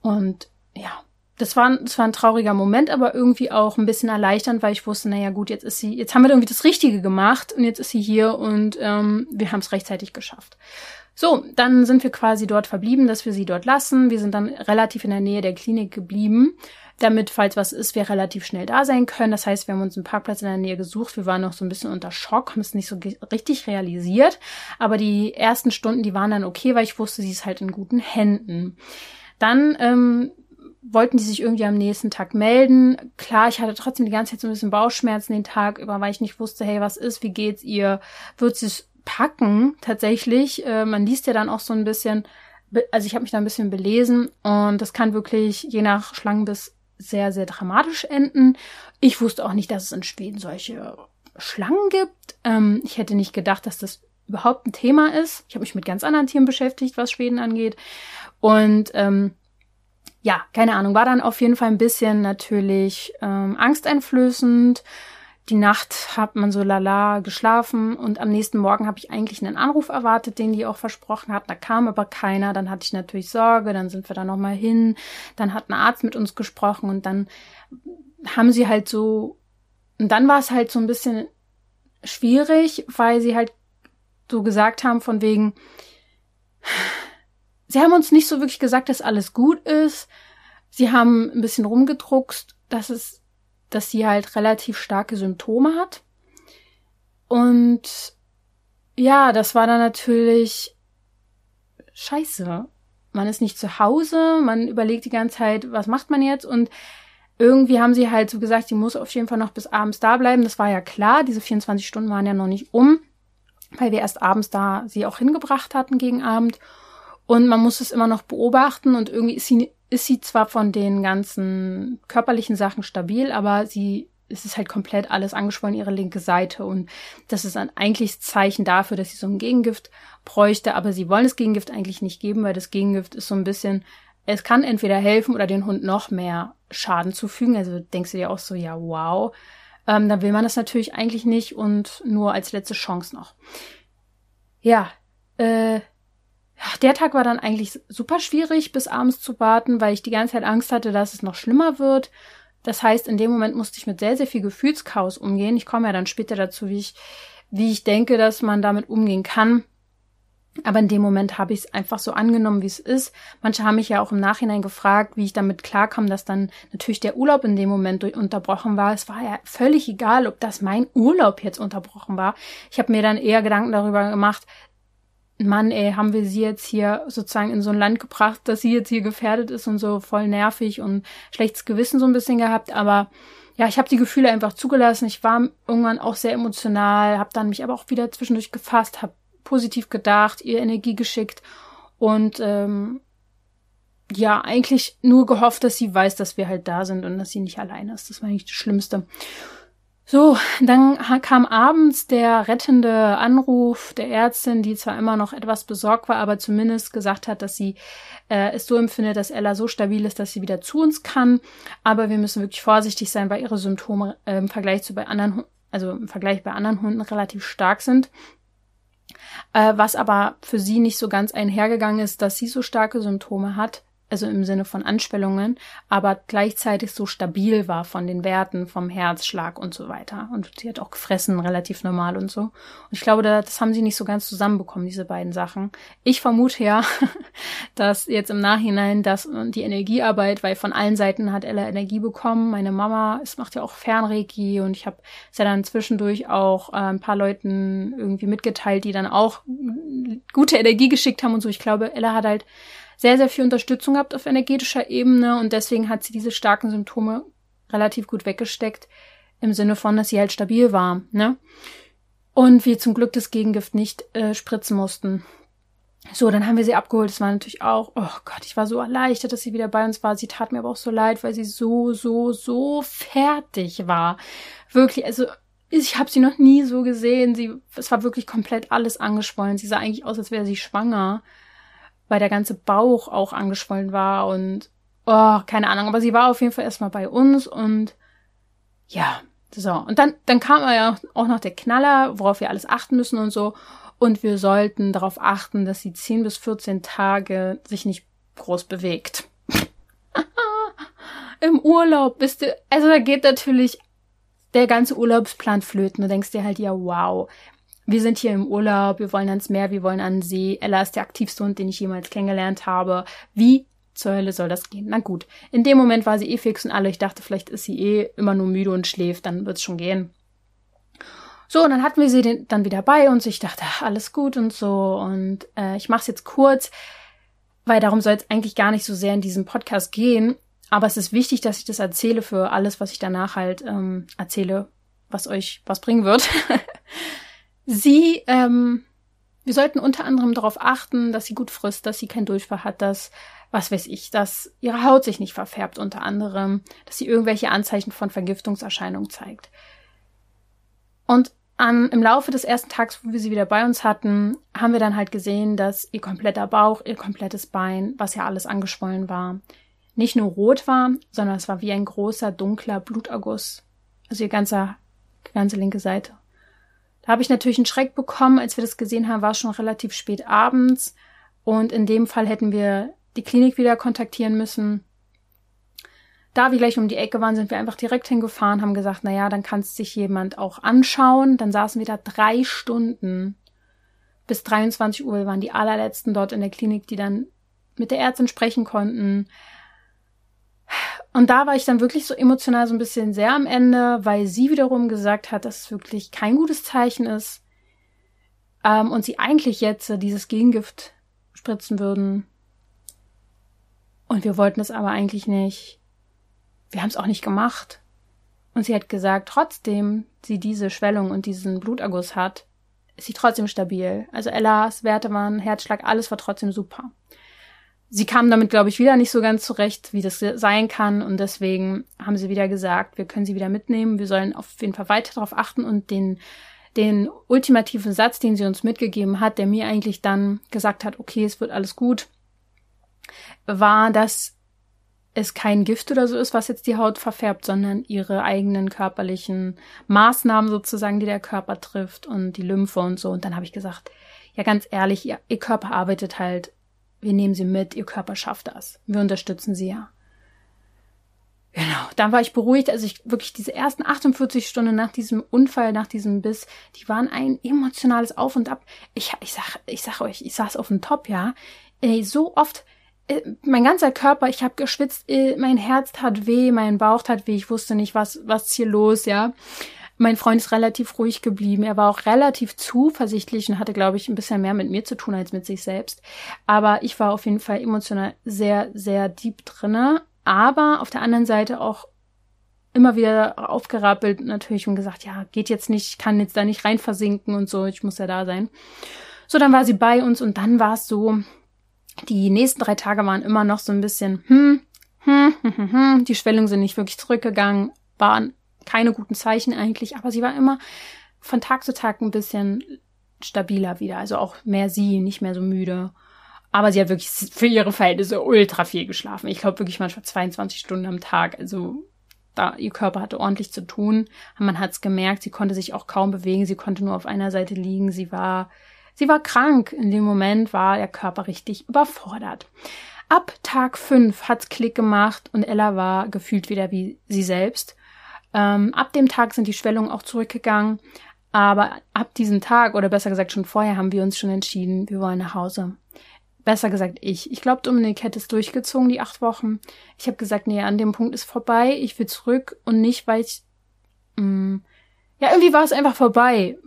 Und ja, das war, das war ein trauriger Moment, aber irgendwie auch ein bisschen erleichternd, weil ich wusste, naja gut, jetzt ist sie, jetzt haben wir irgendwie das Richtige gemacht und jetzt ist sie hier und ähm, wir haben es rechtzeitig geschafft. So, dann sind wir quasi dort verblieben, dass wir sie dort lassen. Wir sind dann relativ in der Nähe der Klinik geblieben, damit, falls was ist, wir relativ schnell da sein können. Das heißt, wir haben uns einen Parkplatz in der Nähe gesucht. Wir waren noch so ein bisschen unter Schock, haben es nicht so richtig realisiert. Aber die ersten Stunden, die waren dann okay, weil ich wusste, sie ist halt in guten Händen. Dann ähm, wollten die sich irgendwie am nächsten Tag melden. Klar, ich hatte trotzdem die ganze Zeit so ein bisschen Bauchschmerzen den Tag über, weil ich nicht wusste, hey, was ist, wie geht's ihr? Wird sie es packen tatsächlich? Äh, man liest ja dann auch so ein bisschen, also ich habe mich da ein bisschen belesen und das kann wirklich je nach Schlangenbiss sehr, sehr dramatisch enden. Ich wusste auch nicht, dass es in Schweden solche Schlangen gibt. Ähm, ich hätte nicht gedacht, dass das überhaupt ein Thema ist. Ich habe mich mit ganz anderen Tieren beschäftigt, was Schweden angeht. Und ähm, ja, keine Ahnung, war dann auf jeden Fall ein bisschen natürlich ähm, angsteinflößend. Die Nacht hat man so lala geschlafen und am nächsten Morgen habe ich eigentlich einen Anruf erwartet, den die auch versprochen hat. Da kam aber keiner. Dann hatte ich natürlich Sorge. Dann sind wir da nochmal hin. Dann hat ein Arzt mit uns gesprochen und dann haben sie halt so, und dann war es halt so ein bisschen schwierig, weil sie halt so gesagt haben von wegen, Sie haben uns nicht so wirklich gesagt, dass alles gut ist. Sie haben ein bisschen rumgedruckst, dass es, dass sie halt relativ starke Symptome hat. Und ja, das war dann natürlich scheiße. Man ist nicht zu Hause, man überlegt die ganze Zeit, was macht man jetzt? Und irgendwie haben sie halt so gesagt, sie muss auf jeden Fall noch bis abends da bleiben. Das war ja klar, diese 24 Stunden waren ja noch nicht um, weil wir erst abends da sie auch hingebracht hatten gegen Abend. Und man muss es immer noch beobachten und irgendwie ist sie, ist sie zwar von den ganzen körperlichen Sachen stabil, aber sie, es ist halt komplett alles angeschwollen, ihre linke Seite. Und das ist ein eigentliches Zeichen dafür, dass sie so ein Gegengift bräuchte, aber sie wollen das Gegengift eigentlich nicht geben, weil das Gegengift ist so ein bisschen, es kann entweder helfen oder den Hund noch mehr Schaden zufügen. Also denkst du dir auch so, ja, wow. Ähm, dann will man das natürlich eigentlich nicht und nur als letzte Chance noch. Ja, äh, der Tag war dann eigentlich super schwierig, bis abends zu warten, weil ich die ganze Zeit Angst hatte, dass es noch schlimmer wird. Das heißt, in dem Moment musste ich mit sehr, sehr viel Gefühlschaos umgehen. Ich komme ja dann später dazu, wie ich, wie ich denke, dass man damit umgehen kann. Aber in dem Moment habe ich es einfach so angenommen, wie es ist. Manche haben mich ja auch im Nachhinein gefragt, wie ich damit klarkomme, dass dann natürlich der Urlaub in dem Moment unterbrochen war. Es war ja völlig egal, ob das mein Urlaub jetzt unterbrochen war. Ich habe mir dann eher Gedanken darüber gemacht, Mann, ey, haben wir sie jetzt hier sozusagen in so ein Land gebracht, dass sie jetzt hier gefährdet ist und so voll nervig und schlechtes Gewissen so ein bisschen gehabt, aber ja, ich habe die Gefühle einfach zugelassen. Ich war irgendwann auch sehr emotional, habe dann mich aber auch wieder zwischendurch gefasst, habe positiv gedacht, ihr Energie geschickt und ähm, ja, eigentlich nur gehofft, dass sie weiß, dass wir halt da sind und dass sie nicht alleine ist. Das war eigentlich das Schlimmste. So, dann kam abends der rettende Anruf der Ärztin, die zwar immer noch etwas besorgt war, aber zumindest gesagt hat, dass sie äh, es so empfindet, dass Ella so stabil ist, dass sie wieder zu uns kann. Aber wir müssen wirklich vorsichtig sein, weil ihre Symptome äh, im Vergleich zu bei anderen, also im Vergleich bei anderen Hunden relativ stark sind. Äh, was aber für sie nicht so ganz einhergegangen ist, dass sie so starke Symptome hat, also im Sinne von Anspellungen, aber gleichzeitig so stabil war von den Werten, vom Herzschlag und so weiter. Und sie hat auch gefressen, relativ normal und so. Und ich glaube, das haben sie nicht so ganz zusammenbekommen, diese beiden Sachen. Ich vermute ja, dass jetzt im Nachhinein das die Energiearbeit, weil von allen Seiten hat Ella Energie bekommen. Meine Mama, es macht ja auch Fernreiki und ich habe es ja dann zwischendurch auch äh, ein paar Leuten irgendwie mitgeteilt, die dann auch gute Energie geschickt haben und so. Ich glaube, Ella hat halt sehr, sehr viel Unterstützung gehabt auf energetischer Ebene und deswegen hat sie diese starken Symptome relativ gut weggesteckt, im Sinne von, dass sie halt stabil war, ne? Und wir zum Glück das Gegengift nicht äh, spritzen mussten. So, dann haben wir sie abgeholt. Das war natürlich auch, oh Gott, ich war so erleichtert, dass sie wieder bei uns war. Sie tat mir aber auch so leid, weil sie so, so, so fertig war. Wirklich, also ich habe sie noch nie so gesehen. Sie, es war wirklich komplett alles angeschwollen. Sie sah eigentlich aus, als wäre sie schwanger weil der ganze Bauch auch angeschwollen war und oh, keine Ahnung, aber sie war auf jeden Fall erstmal bei uns und ja, so. Und dann, dann kam ja auch noch der Knaller, worauf wir alles achten müssen und so. Und wir sollten darauf achten, dass sie 10 bis 14 Tage sich nicht groß bewegt. Im Urlaub bist du, also da geht natürlich der ganze Urlaubsplan flöten. Du denkst dir halt, ja, wow, wir sind hier im Urlaub, wir wollen ans Meer, wir wollen an den See. Ella ist der aktivste Hund, den ich jemals kennengelernt habe. Wie zur Hölle soll das gehen? Na gut. In dem Moment war sie eh fix und alle. Ich dachte, vielleicht ist sie eh immer nur müde und schläft, dann wird's schon gehen. So, und dann hatten wir sie dann wieder bei uns. Ich dachte, ach, alles gut und so. Und äh, ich mach's jetzt kurz, weil darum soll es eigentlich gar nicht so sehr in diesem Podcast gehen. Aber es ist wichtig, dass ich das erzähle für alles, was ich danach halt ähm, erzähle, was euch was bringen wird. Sie, ähm, wir sollten unter anderem darauf achten, dass sie gut frisst, dass sie kein Durchfall hat, dass, was weiß ich, dass ihre Haut sich nicht verfärbt unter anderem, dass sie irgendwelche Anzeichen von Vergiftungserscheinungen zeigt. Und an, im Laufe des ersten Tages, wo wir sie wieder bei uns hatten, haben wir dann halt gesehen, dass ihr kompletter Bauch, ihr komplettes Bein, was ja alles angeschwollen war, nicht nur rot war, sondern es war wie ein großer, dunkler Bluterguss. Also ihr ganzer, ganze linke Seite. Da habe ich natürlich einen Schreck bekommen. Als wir das gesehen haben, war es schon relativ spät abends. Und in dem Fall hätten wir die Klinik wieder kontaktieren müssen. Da wir gleich um die Ecke waren, sind wir einfach direkt hingefahren, haben gesagt, na ja, dann kann es sich jemand auch anschauen. Dann saßen wir da drei Stunden. Bis 23 Uhr waren die allerletzten dort in der Klinik, die dann mit der Ärztin sprechen konnten. Und da war ich dann wirklich so emotional so ein bisschen sehr am Ende, weil sie wiederum gesagt hat, dass es wirklich kein gutes Zeichen ist. Ähm, und sie eigentlich jetzt äh, dieses Gegengift spritzen würden. Und wir wollten es aber eigentlich nicht. Wir haben es auch nicht gemacht. Und sie hat gesagt, trotzdem sie diese Schwellung und diesen Bluterguss hat, ist sie trotzdem stabil. Also Ellas Werte waren, Herzschlag, alles war trotzdem super sie kam damit, glaube ich, wieder nicht so ganz zurecht, wie das sein kann. Und deswegen haben sie wieder gesagt, wir können sie wieder mitnehmen. Wir sollen auf jeden Fall weiter darauf achten und den, den ultimativen Satz, den sie uns mitgegeben hat, der mir eigentlich dann gesagt hat, okay, es wird alles gut, war, dass es kein Gift oder so ist, was jetzt die Haut verfärbt, sondern ihre eigenen körperlichen Maßnahmen sozusagen, die der Körper trifft und die Lymphe und so. Und dann habe ich gesagt, ja, ganz ehrlich, ihr, ihr Körper arbeitet halt wir nehmen sie mit, ihr Körper schafft das. Wir unterstützen sie ja. Genau, dann war ich beruhigt. Also ich wirklich diese ersten 48 Stunden nach diesem Unfall, nach diesem Biss, die waren ein emotionales Auf und Ab. Ich, ich sag, ich sag euch, ich saß auf dem Top, ja. Ey, so oft, äh, mein ganzer Körper, ich habe geschwitzt, äh, mein Herz tat weh, mein Bauch tat weh, ich wusste nicht, was, was hier los, ja. Mein Freund ist relativ ruhig geblieben. Er war auch relativ zuversichtlich und hatte, glaube ich, ein bisschen mehr mit mir zu tun als mit sich selbst. Aber ich war auf jeden Fall emotional sehr, sehr deep drinne. Aber auf der anderen Seite auch immer wieder aufgerappelt natürlich und gesagt, ja, geht jetzt nicht, kann jetzt da nicht rein versinken und so, ich muss ja da sein. So, dann war sie bei uns und dann war es so, die nächsten drei Tage waren immer noch so ein bisschen, hm, hm, hm, hm, hm, die Schwellungen sind nicht wirklich zurückgegangen, waren keine guten Zeichen eigentlich, aber sie war immer von Tag zu Tag ein bisschen stabiler wieder, also auch mehr sie, nicht mehr so müde. Aber sie hat wirklich für ihre Verhältnisse ultra viel geschlafen. Ich glaube wirklich manchmal 22 Stunden am Tag. Also da ihr Körper hatte ordentlich zu tun. Man hat es gemerkt, sie konnte sich auch kaum bewegen, sie konnte nur auf einer Seite liegen, sie war sie war krank. In dem Moment war der Körper richtig überfordert. Ab Tag 5 hat's Klick gemacht und Ella war gefühlt wieder wie sie selbst. Ähm, ab dem Tag sind die Schwellungen auch zurückgegangen. Aber ab diesem Tag, oder besser gesagt schon vorher, haben wir uns schon entschieden, wir wollen nach Hause. Besser gesagt ich. Ich glaube, Dominik hätte es durchgezogen, die acht Wochen. Ich habe gesagt, nee, an dem Punkt ist vorbei. Ich will zurück und nicht, weil ich... Mh, mm, ja, irgendwie war es einfach vorbei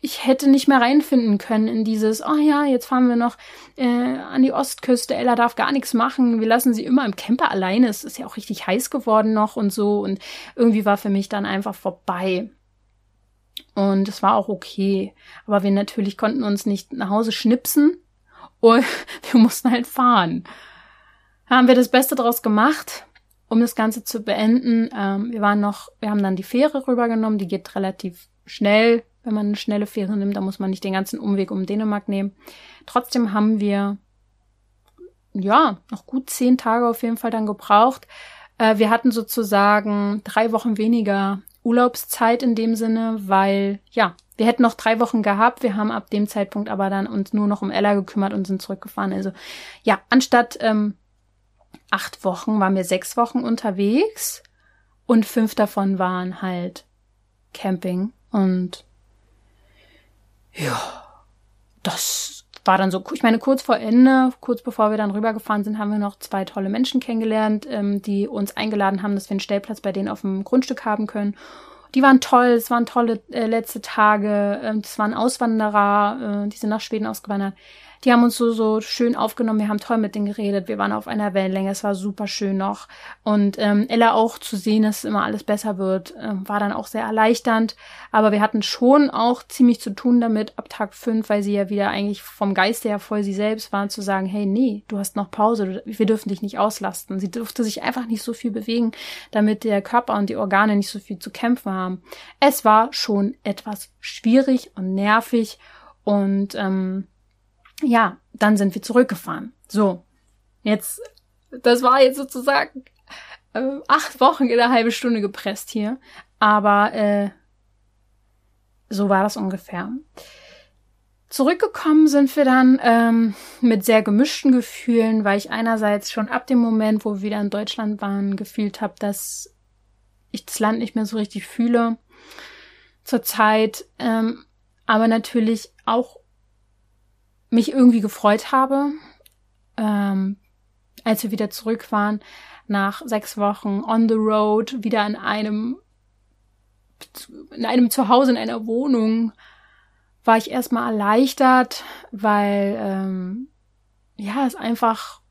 ich hätte nicht mehr reinfinden können in dieses, oh ja, jetzt fahren wir noch äh, an die Ostküste, Ella darf gar nichts machen, wir lassen sie immer im Camper alleine, es ist ja auch richtig heiß geworden noch und so und irgendwie war für mich dann einfach vorbei. Und es war auch okay, aber wir natürlich konnten uns nicht nach Hause schnipsen und wir mussten halt fahren. Haben wir das Beste draus gemacht, um das Ganze zu beenden. Ähm, wir waren noch, wir haben dann die Fähre rübergenommen, die geht relativ schnell, wenn man eine schnelle Fähre nimmt, da muss man nicht den ganzen Umweg um Dänemark nehmen. Trotzdem haben wir ja noch gut zehn Tage auf jeden Fall dann gebraucht. Äh, wir hatten sozusagen drei Wochen weniger Urlaubszeit in dem Sinne, weil ja wir hätten noch drei Wochen gehabt. Wir haben ab dem Zeitpunkt aber dann uns nur noch um Ella gekümmert und sind zurückgefahren. Also ja, anstatt ähm, acht Wochen waren wir sechs Wochen unterwegs und fünf davon waren halt Camping und ja, das war dann so, ich meine, kurz vor Ende, kurz bevor wir dann rübergefahren sind, haben wir noch zwei tolle Menschen kennengelernt, ähm, die uns eingeladen haben, dass wir einen Stellplatz bei denen auf dem Grundstück haben können. Die waren toll, es waren tolle äh, letzte Tage, äh, es waren Auswanderer, äh, die sind nach Schweden ausgewandert die haben uns so, so schön aufgenommen. Wir haben toll mit denen geredet. Wir waren auf einer Wellenlänge. Es war super schön noch. Und ähm, Ella auch zu sehen, dass immer alles besser wird, äh, war dann auch sehr erleichternd. Aber wir hatten schon auch ziemlich zu tun damit ab Tag fünf, weil sie ja wieder eigentlich vom Geiste her voll sie selbst waren, zu sagen, hey, nee, du hast noch Pause. Wir dürfen dich nicht auslasten. Sie durfte sich einfach nicht so viel bewegen, damit der Körper und die Organe nicht so viel zu kämpfen haben. Es war schon etwas schwierig und nervig und ähm, ja, dann sind wir zurückgefahren. So, jetzt, das war jetzt sozusagen äh, acht Wochen in einer halben Stunde gepresst hier. Aber äh, so war das ungefähr. Zurückgekommen sind wir dann ähm, mit sehr gemischten Gefühlen, weil ich einerseits schon ab dem Moment, wo wir wieder in Deutschland waren, gefühlt habe, dass ich das Land nicht mehr so richtig fühle zurzeit, ähm, aber natürlich auch mich irgendwie gefreut habe, ähm, als wir wieder zurück waren, nach sechs Wochen on the road, wieder in einem, in einem Zuhause, in einer Wohnung, war ich erstmal erleichtert, weil ähm, ja, es einfach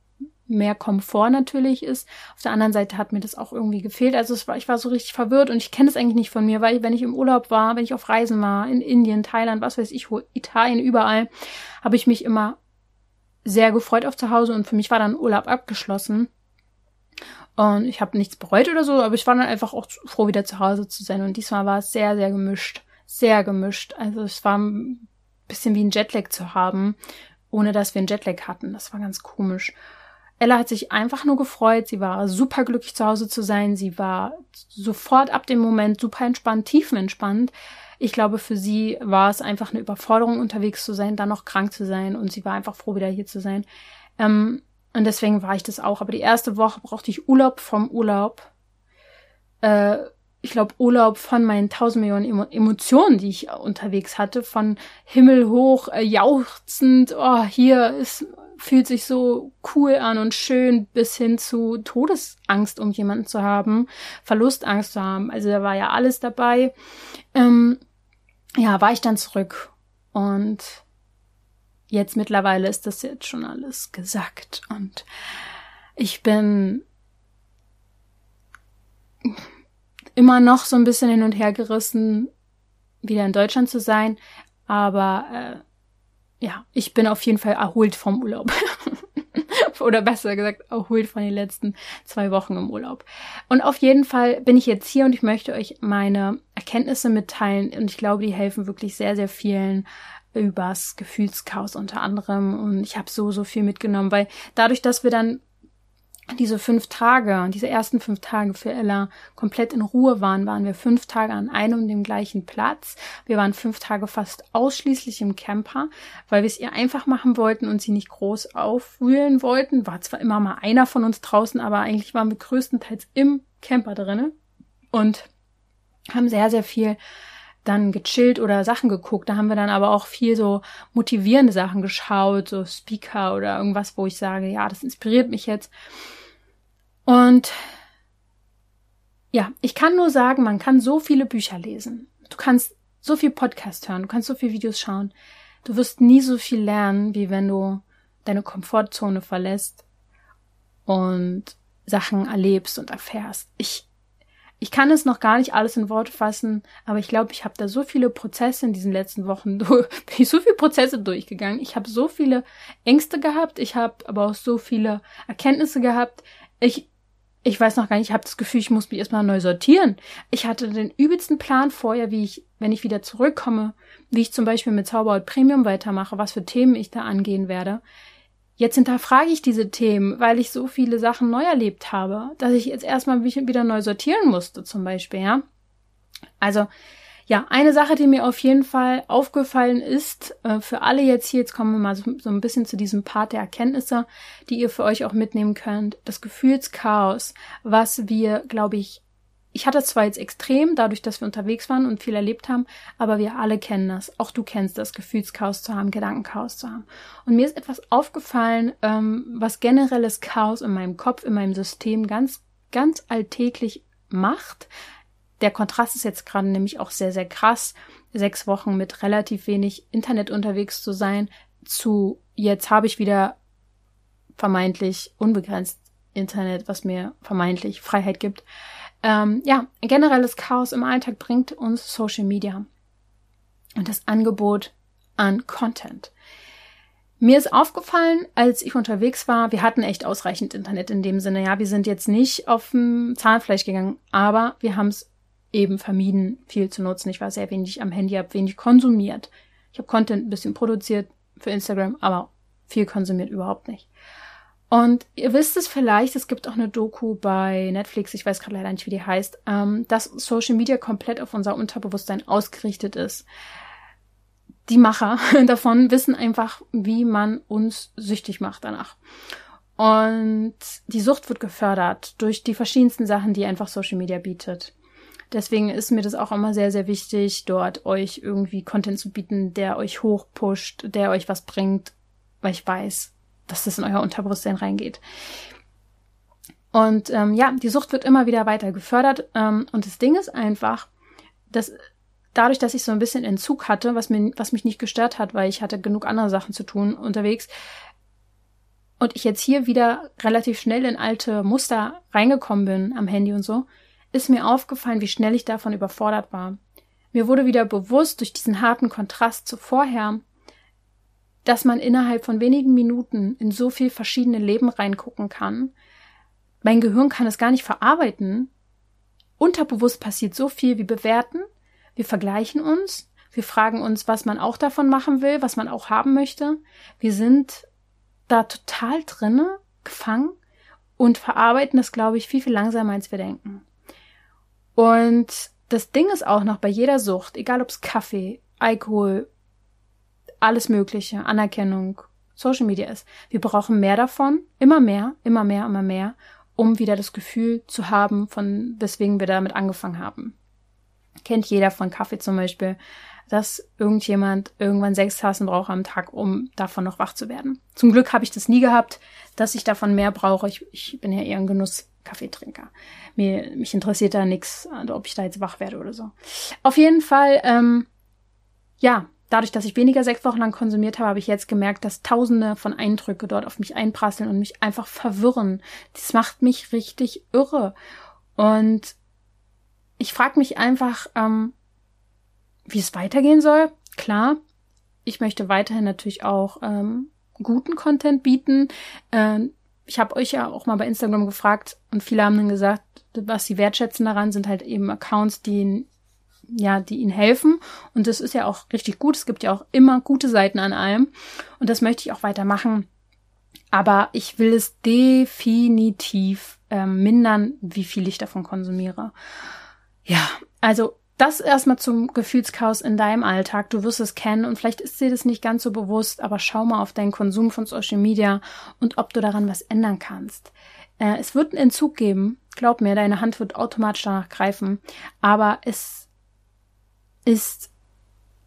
mehr Komfort natürlich ist. Auf der anderen Seite hat mir das auch irgendwie gefehlt. Also war, ich war so richtig verwirrt und ich kenne es eigentlich nicht von mir, weil wenn ich im Urlaub war, wenn ich auf Reisen war, in Indien, Thailand, was weiß ich, Italien, überall, habe ich mich immer sehr gefreut auf zu Hause und für mich war dann Urlaub abgeschlossen. Und ich habe nichts bereut oder so, aber ich war dann einfach auch froh, wieder zu Hause zu sein. Und diesmal war es sehr, sehr gemischt. Sehr gemischt. Also es war ein bisschen wie ein Jetlag zu haben, ohne dass wir einen Jetlag hatten. Das war ganz komisch. Ella hat sich einfach nur gefreut. Sie war super glücklich zu Hause zu sein. Sie war sofort ab dem Moment super entspannt, tiefenentspannt. Ich glaube, für sie war es einfach eine Überforderung, unterwegs zu sein, dann noch krank zu sein und sie war einfach froh, wieder hier zu sein. Ähm, und deswegen war ich das auch. Aber die erste Woche brauchte ich Urlaub vom Urlaub. Äh, ich glaube, Urlaub von meinen tausend Millionen Emotionen, die ich unterwegs hatte, von Himmel hoch, äh, jauchzend, oh, hier ist fühlt sich so cool an und schön bis hin zu Todesangst, um jemanden zu haben, Verlustangst zu haben. Also da war ja alles dabei. Ähm, ja, war ich dann zurück und jetzt mittlerweile ist das jetzt schon alles gesagt und ich bin immer noch so ein bisschen hin und her gerissen, wieder in Deutschland zu sein, aber äh, ja, ich bin auf jeden Fall erholt vom Urlaub. Oder besser gesagt, erholt von den letzten zwei Wochen im Urlaub. Und auf jeden Fall bin ich jetzt hier und ich möchte euch meine Erkenntnisse mitteilen. Und ich glaube, die helfen wirklich sehr, sehr vielen übers Gefühlschaos unter anderem. Und ich habe so, so viel mitgenommen, weil dadurch, dass wir dann diese fünf Tage, diese ersten fünf Tage für Ella komplett in Ruhe waren, waren wir fünf Tage an einem und dem gleichen Platz. Wir waren fünf Tage fast ausschließlich im Camper, weil wir es ihr einfach machen wollten und sie nicht groß aufwühlen wollten. War zwar immer mal einer von uns draußen, aber eigentlich waren wir größtenteils im Camper drinnen und haben sehr, sehr viel dann gechillt oder Sachen geguckt. Da haben wir dann aber auch viel so motivierende Sachen geschaut, so Speaker oder irgendwas, wo ich sage, ja, das inspiriert mich jetzt. Und ja, ich kann nur sagen, man kann so viele Bücher lesen. Du kannst so viel Podcast hören, du kannst so viele Videos schauen. Du wirst nie so viel lernen, wie wenn du deine Komfortzone verlässt und Sachen erlebst und erfährst. Ich ich kann es noch gar nicht alles in Worte fassen, aber ich glaube, ich habe da so viele Prozesse in diesen letzten Wochen, bin ich so viele Prozesse durchgegangen. Ich habe so viele Ängste gehabt, ich habe aber auch so viele Erkenntnisse gehabt. Ich ich weiß noch gar nicht, ich habe das Gefühl, ich muss mich erstmal neu sortieren. Ich hatte den übelsten Plan vorher, wie ich, wenn ich wieder zurückkomme, wie ich zum Beispiel mit Zauberhaut Premium weitermache, was für Themen ich da angehen werde. Jetzt hinterfrage ich diese Themen, weil ich so viele Sachen neu erlebt habe, dass ich jetzt erstmal wieder neu sortieren musste, zum Beispiel, ja. Also, ja, eine Sache, die mir auf jeden Fall aufgefallen ist, äh, für alle jetzt hier, jetzt kommen wir mal so, so, ein bisschen zu diesem Part der Erkenntnisse, die ihr für euch auch mitnehmen könnt. Das Gefühlschaos, was wir, glaube ich, ich hatte zwar jetzt extrem, dadurch, dass wir unterwegs waren und viel erlebt haben, aber wir alle kennen das. Auch du kennst das, Gefühlschaos zu haben, Gedankenchaos zu haben. Und mir ist etwas aufgefallen, ähm, was generelles Chaos in meinem Kopf, in meinem System ganz, ganz alltäglich macht. Der Kontrast ist jetzt gerade nämlich auch sehr, sehr krass. Sechs Wochen mit relativ wenig Internet unterwegs zu sein, zu jetzt habe ich wieder vermeintlich unbegrenzt Internet, was mir vermeintlich Freiheit gibt. Ähm, ja, generelles Chaos im Alltag bringt uns Social Media und das Angebot an Content. Mir ist aufgefallen, als ich unterwegs war, wir hatten echt ausreichend Internet in dem Sinne. Ja, wir sind jetzt nicht auf dem Zahnfleisch gegangen, aber wir haben es eben vermieden, viel zu nutzen. Ich war sehr wenig am Handy, habe wenig konsumiert. Ich habe Content ein bisschen produziert für Instagram, aber viel konsumiert überhaupt nicht. Und ihr wisst es vielleicht, es gibt auch eine Doku bei Netflix, ich weiß gerade leider nicht, wie die heißt, ähm, dass Social Media komplett auf unser Unterbewusstsein ausgerichtet ist. Die Macher davon wissen einfach, wie man uns süchtig macht danach. Und die Sucht wird gefördert durch die verschiedensten Sachen, die einfach Social Media bietet. Deswegen ist mir das auch immer sehr, sehr wichtig, dort euch irgendwie Content zu bieten, der euch hochpusht, der euch was bringt, weil ich weiß, dass das in euer Unterbewusstsein reingeht. Und ähm, ja, die Sucht wird immer wieder weiter gefördert. Ähm, und das Ding ist einfach, dass dadurch, dass ich so ein bisschen Entzug hatte, was, mir, was mich nicht gestört hat, weil ich hatte genug andere Sachen zu tun unterwegs, und ich jetzt hier wieder relativ schnell in alte Muster reingekommen bin am Handy und so, ist mir aufgefallen, wie schnell ich davon überfordert war. Mir wurde wieder bewusst durch diesen harten Kontrast zu vorher, dass man innerhalb von wenigen Minuten in so viel verschiedene Leben reingucken kann. Mein Gehirn kann es gar nicht verarbeiten. Unterbewusst passiert so viel wie bewerten. Wir vergleichen uns. Wir fragen uns, was man auch davon machen will, was man auch haben möchte. Wir sind da total drinne, gefangen und verarbeiten das, glaube ich, viel, viel langsamer, als wir denken. Und das Ding ist auch noch bei jeder Sucht, egal ob es Kaffee, Alkohol, alles Mögliche, Anerkennung, Social Media ist. Wir brauchen mehr davon, immer mehr, immer mehr, immer mehr, um wieder das Gefühl zu haben, von weswegen wir damit angefangen haben. Kennt jeder von Kaffee zum Beispiel, dass irgendjemand irgendwann sechs Tassen braucht am Tag, um davon noch wach zu werden. Zum Glück habe ich das nie gehabt, dass ich davon mehr brauche. Ich, ich bin ja eher ein Genuss-Kaffeetrinker. Mir, mich interessiert da nichts, ob ich da jetzt wach werde oder so. Auf jeden Fall, ähm, ja, dadurch, dass ich weniger sechs Wochen lang konsumiert habe, habe ich jetzt gemerkt, dass tausende von Eindrücke dort auf mich einprasseln und mich einfach verwirren. Das macht mich richtig irre. Und ich frage mich einfach, ähm, wie es weitergehen soll. Klar, ich möchte weiterhin natürlich auch ähm, guten Content bieten. Ähm, ich habe euch ja auch mal bei Instagram gefragt und viele haben dann gesagt, was sie wertschätzen daran, sind halt eben Accounts, die ja, die ihnen helfen. Und das ist ja auch richtig gut. Es gibt ja auch immer gute Seiten an allem. Und das möchte ich auch weitermachen. Aber ich will es definitiv äh, mindern, wie viel ich davon konsumiere. Ja, also das erstmal zum Gefühlschaos in deinem Alltag. Du wirst es kennen und vielleicht ist dir das nicht ganz so bewusst, aber schau mal auf deinen Konsum von Social Media und ob du daran was ändern kannst. Äh, es wird einen Entzug geben. Glaub mir, deine Hand wird automatisch danach greifen. Aber es ist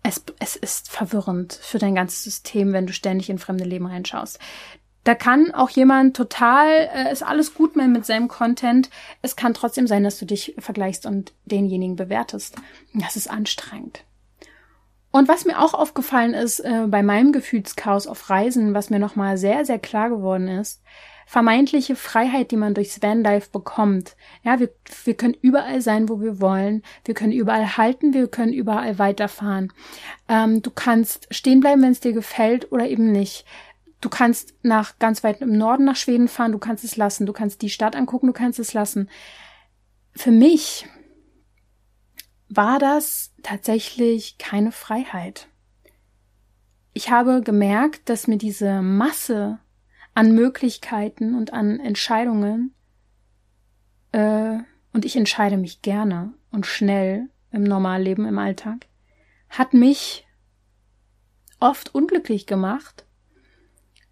es, es ist verwirrend für dein ganzes System, wenn du ständig in fremde Leben reinschaust. Da kann auch jemand total, äh, ist alles gut mit seinem Content. Es kann trotzdem sein, dass du dich vergleichst und denjenigen bewertest. Das ist anstrengend. Und was mir auch aufgefallen ist äh, bei meinem Gefühlschaos auf Reisen, was mir nochmal sehr, sehr klar geworden ist, vermeintliche Freiheit, die man durchs Vanlife bekommt. Ja, wir, wir können überall sein, wo wir wollen. Wir können überall halten, wir können überall weiterfahren. Ähm, du kannst stehen bleiben, wenn es dir gefällt oder eben nicht. Du kannst nach ganz weit im Norden nach Schweden fahren, du kannst es lassen. Du kannst die Stadt angucken, du kannst es lassen. Für mich war das tatsächlich keine Freiheit. Ich habe gemerkt, dass mir diese Masse an Möglichkeiten und an Entscheidungen äh, und ich entscheide mich gerne und schnell im Normalleben, im Alltag, hat mich oft unglücklich gemacht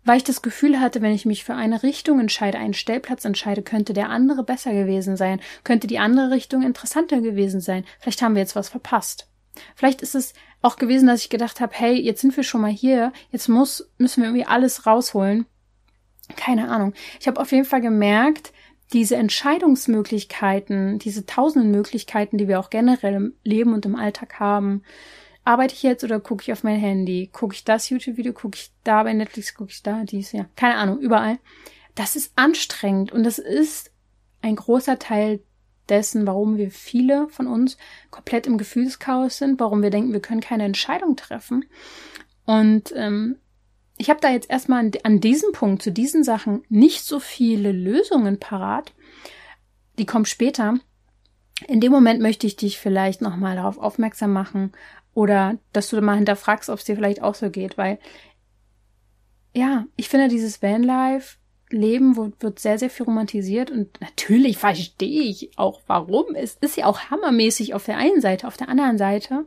weil ich das Gefühl hatte, wenn ich mich für eine Richtung entscheide, einen Stellplatz entscheide, könnte der andere besser gewesen sein, könnte die andere Richtung interessanter gewesen sein. Vielleicht haben wir jetzt was verpasst. Vielleicht ist es auch gewesen, dass ich gedacht habe, hey, jetzt sind wir schon mal hier, jetzt muss, müssen wir irgendwie alles rausholen. Keine Ahnung. Ich habe auf jeden Fall gemerkt, diese Entscheidungsmöglichkeiten, diese tausenden Möglichkeiten, die wir auch generell im Leben und im Alltag haben, arbeite ich jetzt oder gucke ich auf mein Handy? Gucke ich das YouTube-Video? Gucke ich da bei Netflix? Gucke ich da dies? Ja, keine Ahnung, überall. Das ist anstrengend und das ist ein großer Teil dessen, warum wir viele von uns komplett im Gefühlschaos sind, warum wir denken, wir können keine Entscheidung treffen. Und ähm, ich habe da jetzt erstmal an, an diesem Punkt, zu diesen Sachen, nicht so viele Lösungen parat. Die kommen später. In dem Moment möchte ich dich vielleicht nochmal darauf aufmerksam machen, oder dass du mal hinterfragst, ob es dir vielleicht auch so geht, weil ja, ich finde dieses Vanlife Leben wird sehr, sehr viel romantisiert und natürlich verstehe ich auch, warum. Es ist ja auch hammermäßig auf der einen Seite. Auf der anderen Seite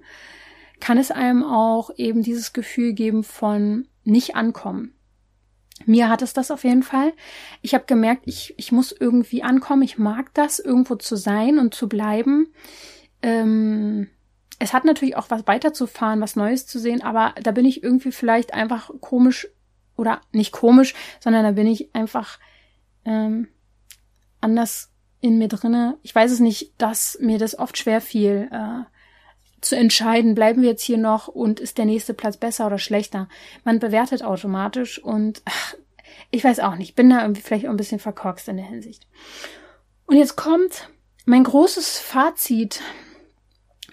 kann es einem auch eben dieses Gefühl geben von nicht ankommen. Mir hat es das auf jeden Fall. Ich habe gemerkt, ich, ich muss irgendwie ankommen. Ich mag das, irgendwo zu sein und zu bleiben. Ähm, es hat natürlich auch was weiterzufahren, was Neues zu sehen, aber da bin ich irgendwie vielleicht einfach komisch oder nicht komisch, sondern da bin ich einfach ähm, anders in mir drinne. Ich weiß es nicht, dass mir das oft schwer fiel, äh, zu entscheiden, bleiben wir jetzt hier noch und ist der nächste Platz besser oder schlechter. Man bewertet automatisch und ach, ich weiß auch nicht, bin da irgendwie vielleicht auch ein bisschen verkorkst in der Hinsicht. Und jetzt kommt mein großes Fazit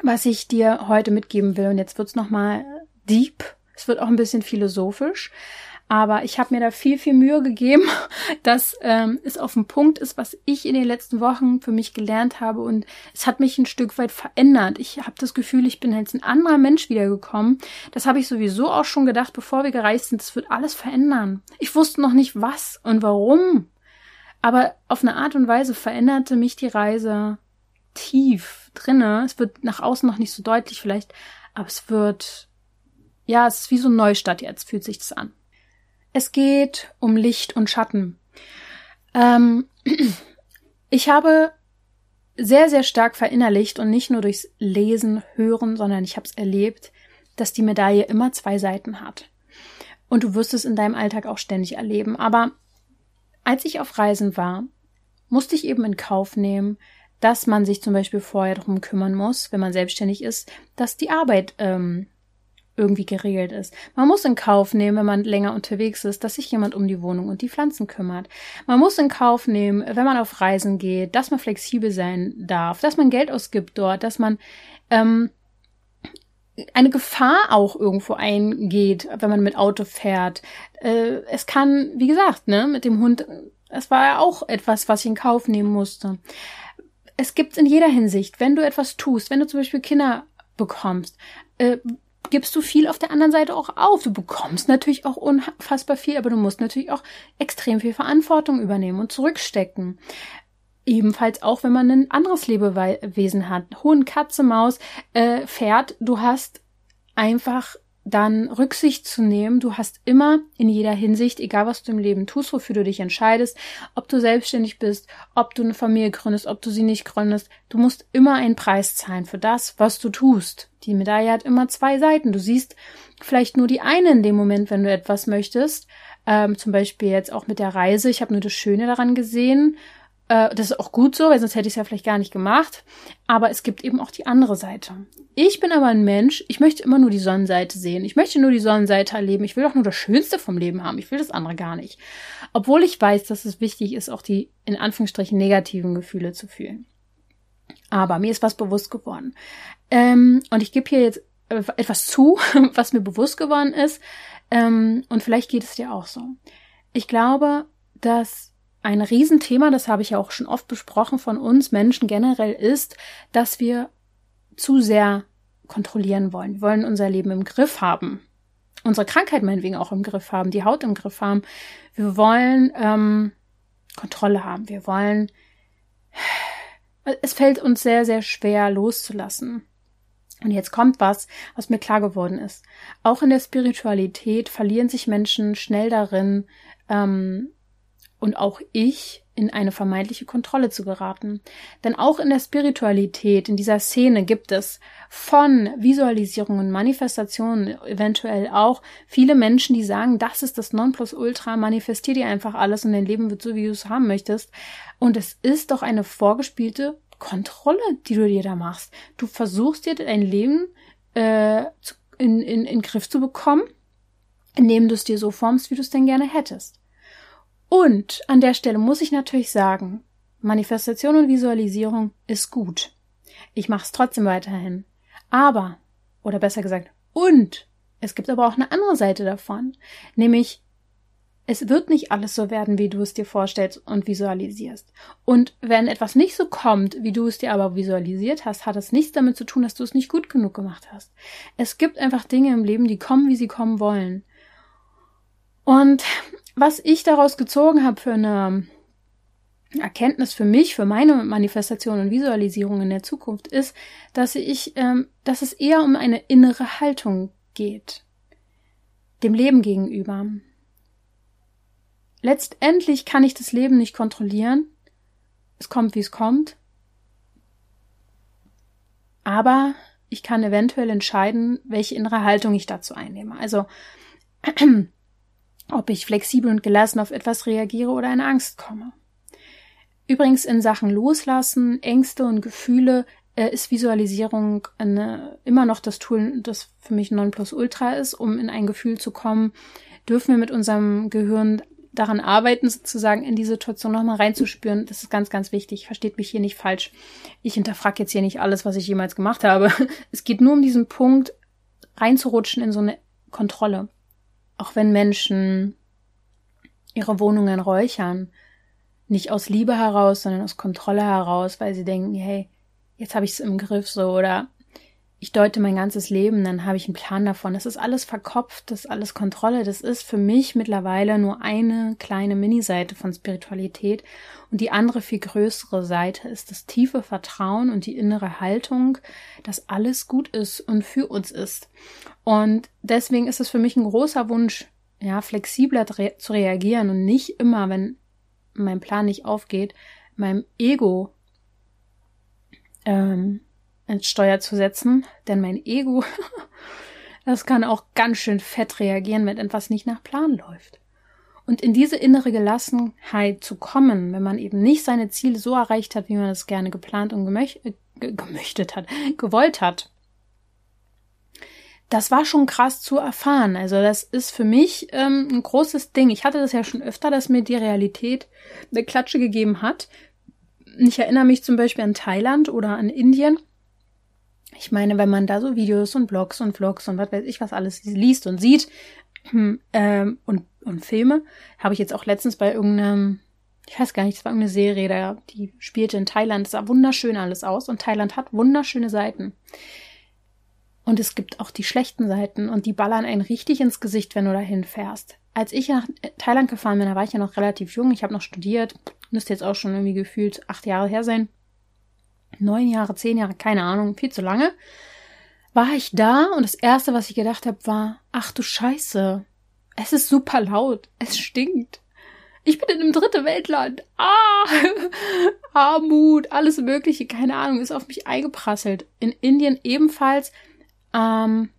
was ich dir heute mitgeben will. Und jetzt wird's nochmal deep. Es wird auch ein bisschen philosophisch. Aber ich habe mir da viel, viel Mühe gegeben, dass ähm, es auf dem Punkt ist, was ich in den letzten Wochen für mich gelernt habe. Und es hat mich ein Stück weit verändert. Ich habe das Gefühl, ich bin jetzt ein anderer Mensch wiedergekommen. Das habe ich sowieso auch schon gedacht, bevor wir gereist sind. Das wird alles verändern. Ich wusste noch nicht was und warum. Aber auf eine Art und Weise veränderte mich die Reise tief drinne. Es wird nach außen noch nicht so deutlich vielleicht, aber es wird, ja, es ist wie so ein Neustart jetzt, fühlt sich das an. Es geht um Licht und Schatten. Ähm, ich habe sehr, sehr stark verinnerlicht und nicht nur durchs Lesen, Hören, sondern ich habe es erlebt, dass die Medaille immer zwei Seiten hat. Und du wirst es in deinem Alltag auch ständig erleben. Aber als ich auf Reisen war, musste ich eben in Kauf nehmen, dass man sich zum Beispiel vorher darum kümmern muss, wenn man selbstständig ist, dass die Arbeit ähm, irgendwie geregelt ist. Man muss in Kauf nehmen, wenn man länger unterwegs ist, dass sich jemand um die Wohnung und die Pflanzen kümmert. Man muss in Kauf nehmen, wenn man auf Reisen geht, dass man flexibel sein darf, dass man Geld ausgibt dort, dass man ähm, eine Gefahr auch irgendwo eingeht, wenn man mit Auto fährt. Äh, es kann, wie gesagt, ne, mit dem Hund, es war ja auch etwas, was ich in Kauf nehmen musste es gibt in jeder Hinsicht, wenn du etwas tust, wenn du zum Beispiel Kinder bekommst, äh, gibst du viel auf der anderen Seite auch auf. Du bekommst natürlich auch unfassbar viel, aber du musst natürlich auch extrem viel Verantwortung übernehmen und zurückstecken. Ebenfalls auch, wenn man ein anderes Lebewesen hat. Hund, Katze, Maus, äh, Pferd. Du hast einfach dann Rücksicht zu nehmen. Du hast immer in jeder Hinsicht, egal was du im Leben tust, wofür du dich entscheidest, ob du selbstständig bist, ob du eine Familie gründest, ob du sie nicht gründest, du musst immer einen Preis zahlen für das, was du tust. Die Medaille hat immer zwei Seiten. Du siehst vielleicht nur die eine in dem Moment, wenn du etwas möchtest. Ähm, zum Beispiel jetzt auch mit der Reise. Ich habe nur das Schöne daran gesehen äh, das ist auch gut so, weil sonst hätte ich es ja vielleicht gar nicht gemacht. Aber es gibt eben auch die andere Seite. Ich bin aber ein Mensch, ich möchte immer nur die Sonnenseite sehen. Ich möchte nur die Sonnenseite erleben. Ich will doch nur das Schönste vom Leben haben. Ich will das andere gar nicht. Obwohl ich weiß, dass es wichtig ist, auch die in Anführungsstrichen negativen Gefühle zu fühlen. Aber mir ist was bewusst geworden. Ähm, und ich gebe hier jetzt äh, etwas zu, was mir bewusst geworden ist. Ähm, und vielleicht geht es dir auch so. Ich glaube, dass ein Riesenthema, das habe ich ja auch schon oft besprochen von uns Menschen generell, ist, dass wir zu sehr kontrollieren wollen. Wir wollen unser Leben im Griff haben. Unsere Krankheit meinetwegen auch im Griff haben, die Haut im Griff haben. Wir wollen ähm, Kontrolle haben. Wir wollen. Es fällt uns sehr, sehr schwer loszulassen. Und jetzt kommt was, was mir klar geworden ist. Auch in der Spiritualität verlieren sich Menschen schnell darin, ähm, und auch ich in eine vermeintliche Kontrolle zu geraten. Denn auch in der Spiritualität, in dieser Szene gibt es von Visualisierungen, Manifestationen eventuell auch viele Menschen, die sagen, das ist das Nonplusultra, manifestier dir einfach alles und dein Leben wird so, wie du es haben möchtest. Und es ist doch eine vorgespielte Kontrolle, die du dir da machst. Du versuchst dir dein Leben äh, in, in, in Griff zu bekommen, indem du es dir so formst, wie du es denn gerne hättest. Und an der Stelle muss ich natürlich sagen, Manifestation und Visualisierung ist gut. Ich mache es trotzdem weiterhin. Aber, oder besser gesagt, und es gibt aber auch eine andere Seite davon, nämlich es wird nicht alles so werden, wie du es dir vorstellst und visualisierst. Und wenn etwas nicht so kommt, wie du es dir aber visualisiert hast, hat es nichts damit zu tun, dass du es nicht gut genug gemacht hast. Es gibt einfach Dinge im Leben, die kommen, wie sie kommen wollen. Und was ich daraus gezogen habe für eine Erkenntnis für mich, für meine Manifestation und Visualisierung in der Zukunft ist, dass ich, ähm, dass es eher um eine innere Haltung geht, dem Leben gegenüber. Letztendlich kann ich das Leben nicht kontrollieren. Es kommt, wie es kommt. Aber ich kann eventuell entscheiden, welche innere Haltung ich dazu einnehme. Also ob ich flexibel und gelassen auf etwas reagiere oder in Angst komme. Übrigens in Sachen Loslassen, Ängste und Gefühle äh, ist Visualisierung eine, immer noch das Tool, das für mich Nonplusultra ist, um in ein Gefühl zu kommen. Dürfen wir mit unserem Gehirn daran arbeiten, sozusagen in die Situation nochmal reinzuspüren. Das ist ganz, ganz wichtig. Versteht mich hier nicht falsch. Ich hinterfrage jetzt hier nicht alles, was ich jemals gemacht habe. Es geht nur um diesen Punkt, reinzurutschen in so eine Kontrolle. Auch wenn Menschen ihre Wohnungen räuchern, nicht aus Liebe heraus, sondern aus Kontrolle heraus, weil sie denken, hey, jetzt habe ich es im Griff so oder ich deute mein ganzes Leben, dann habe ich einen Plan davon. Das ist alles verkopft, das ist alles Kontrolle. Das ist für mich mittlerweile nur eine kleine Mini-Seite von Spiritualität. Und die andere, viel größere Seite ist das tiefe Vertrauen und die innere Haltung, dass alles gut ist und für uns ist. Und deswegen ist es für mich ein großer Wunsch, ja, flexibler zu reagieren und nicht immer, wenn mein Plan nicht aufgeht, meinem Ego ähm, ins Steuer zu setzen, denn mein Ego, das kann auch ganz schön fett reagieren, wenn etwas nicht nach Plan läuft. Und in diese innere Gelassenheit zu kommen, wenn man eben nicht seine Ziele so erreicht hat, wie man es gerne geplant und gemöch äh, gemöchtet hat, gewollt hat, das war schon krass zu erfahren. Also das ist für mich ähm, ein großes Ding. Ich hatte das ja schon öfter, dass mir die Realität eine Klatsche gegeben hat. Ich erinnere mich zum Beispiel an Thailand oder an Indien. Ich meine, wenn man da so Videos und Blogs und Vlogs und was weiß ich was alles liest und sieht ähm, und, und Filme, habe ich jetzt auch letztens bei irgendeinem, ich weiß gar nicht, es war irgendeine Serie, da, die spielte in Thailand, sah wunderschön alles aus und Thailand hat wunderschöne Seiten. Und es gibt auch die schlechten Seiten und die ballern einen richtig ins Gesicht, wenn du dahin fährst. Als ich nach Thailand gefahren bin, da war ich ja noch relativ jung. Ich habe noch studiert. Müsste jetzt auch schon irgendwie gefühlt acht Jahre her sein. Neun Jahre, zehn Jahre, keine Ahnung, viel zu lange. War ich da und das erste, was ich gedacht habe, war, ach du Scheiße. Es ist super laut. Es stinkt. Ich bin in einem dritte Weltland. Ah, Armut, alles Mögliche, keine Ahnung, ist auf mich eingeprasselt. In Indien ebenfalls. Ähm,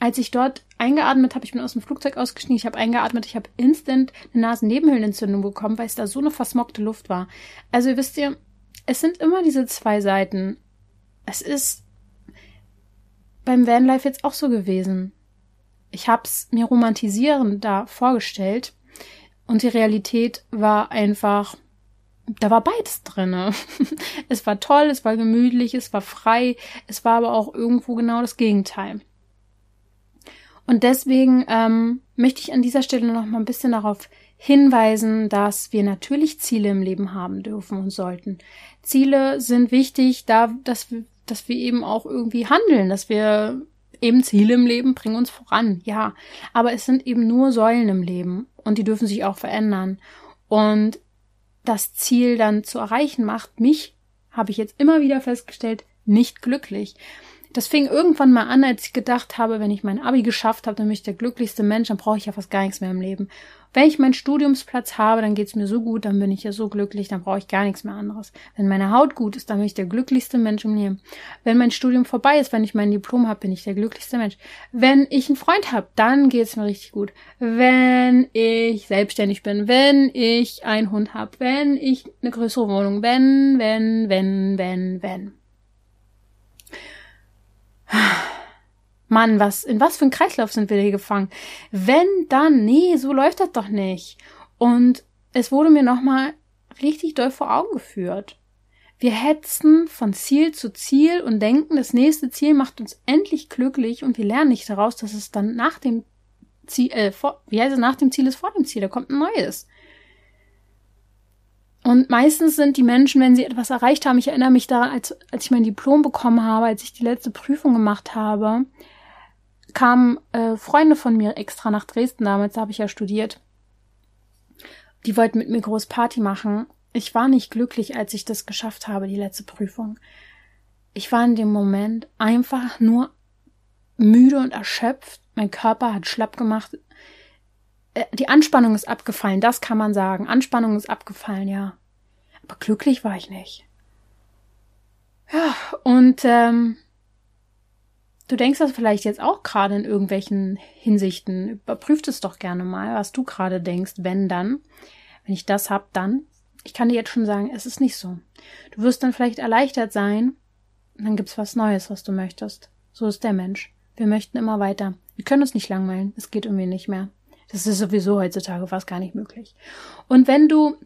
als ich dort eingeatmet habe, ich bin aus dem Flugzeug ausgestiegen, ich habe eingeatmet, ich habe instant eine Nasennebenhöhlenentzündung bekommen, weil es da so eine versmogte Luft war. Also ihr wisst ihr, es sind immer diese zwei Seiten. Es ist beim Vanlife jetzt auch so gewesen. Ich hab's mir romantisierend da vorgestellt und die Realität war einfach, da war beides drinne. es war toll, es war gemütlich, es war frei, es war aber auch irgendwo genau das Gegenteil. Und deswegen ähm, möchte ich an dieser Stelle noch mal ein bisschen darauf hinweisen, dass wir natürlich Ziele im Leben haben dürfen und sollten. Ziele sind wichtig, da, dass wir, dass wir eben auch irgendwie handeln, dass wir eben Ziele im Leben bringen uns voran, ja. Aber es sind eben nur Säulen im Leben und die dürfen sich auch verändern. Und das Ziel dann zu erreichen macht mich, habe ich jetzt immer wieder festgestellt, nicht glücklich. Das fing irgendwann mal an, als ich gedacht habe, wenn ich mein Abi geschafft habe, dann bin ich der glücklichste Mensch, dann brauche ich ja fast gar nichts mehr im Leben. Wenn ich meinen Studiumsplatz habe, dann geht's mir so gut, dann bin ich ja so glücklich, dann brauche ich gar nichts mehr anderes. Wenn meine Haut gut ist, dann bin ich der glücklichste Mensch im Leben. Wenn mein Studium vorbei ist, wenn ich mein Diplom habe, bin ich der glücklichste Mensch. Wenn ich einen Freund habe, dann geht's mir richtig gut. Wenn ich selbstständig bin, wenn ich einen Hund habe, wenn ich eine größere Wohnung, wenn, wenn, wenn, wenn, wenn. Mann, was, in was für ein Kreislauf sind wir hier gefangen? Wenn dann, nee, so läuft das doch nicht. Und es wurde mir nochmal richtig doll vor Augen geführt. Wir hetzen von Ziel zu Ziel und denken, das nächste Ziel macht uns endlich glücklich und wir lernen nicht daraus, dass es dann nach dem Ziel, äh, vor, wie heißt es, nach dem Ziel ist vor dem Ziel, da kommt ein neues. Und meistens sind die Menschen, wenn sie etwas erreicht haben, ich erinnere mich daran, als, als ich mein Diplom bekommen habe, als ich die letzte Prüfung gemacht habe, kamen äh, Freunde von mir extra nach Dresden damals, da habe ich ja studiert. Die wollten mit mir groß Party machen. Ich war nicht glücklich, als ich das geschafft habe, die letzte Prüfung. Ich war in dem Moment einfach nur müde und erschöpft. Mein Körper hat schlapp gemacht. Äh, die Anspannung ist abgefallen, das kann man sagen. Anspannung ist abgefallen, ja. Aber glücklich war ich nicht. Ja, und ähm, Du denkst das vielleicht jetzt auch gerade in irgendwelchen Hinsichten. Überprüft es doch gerne mal, was du gerade denkst, wenn dann. Wenn ich das hab, dann. Ich kann dir jetzt schon sagen, es ist nicht so. Du wirst dann vielleicht erleichtert sein, dann gibt's was Neues, was du möchtest. So ist der Mensch. Wir möchten immer weiter. Wir können uns nicht langweilen. Es geht irgendwie nicht mehr. Das ist sowieso heutzutage fast gar nicht möglich. Und wenn du,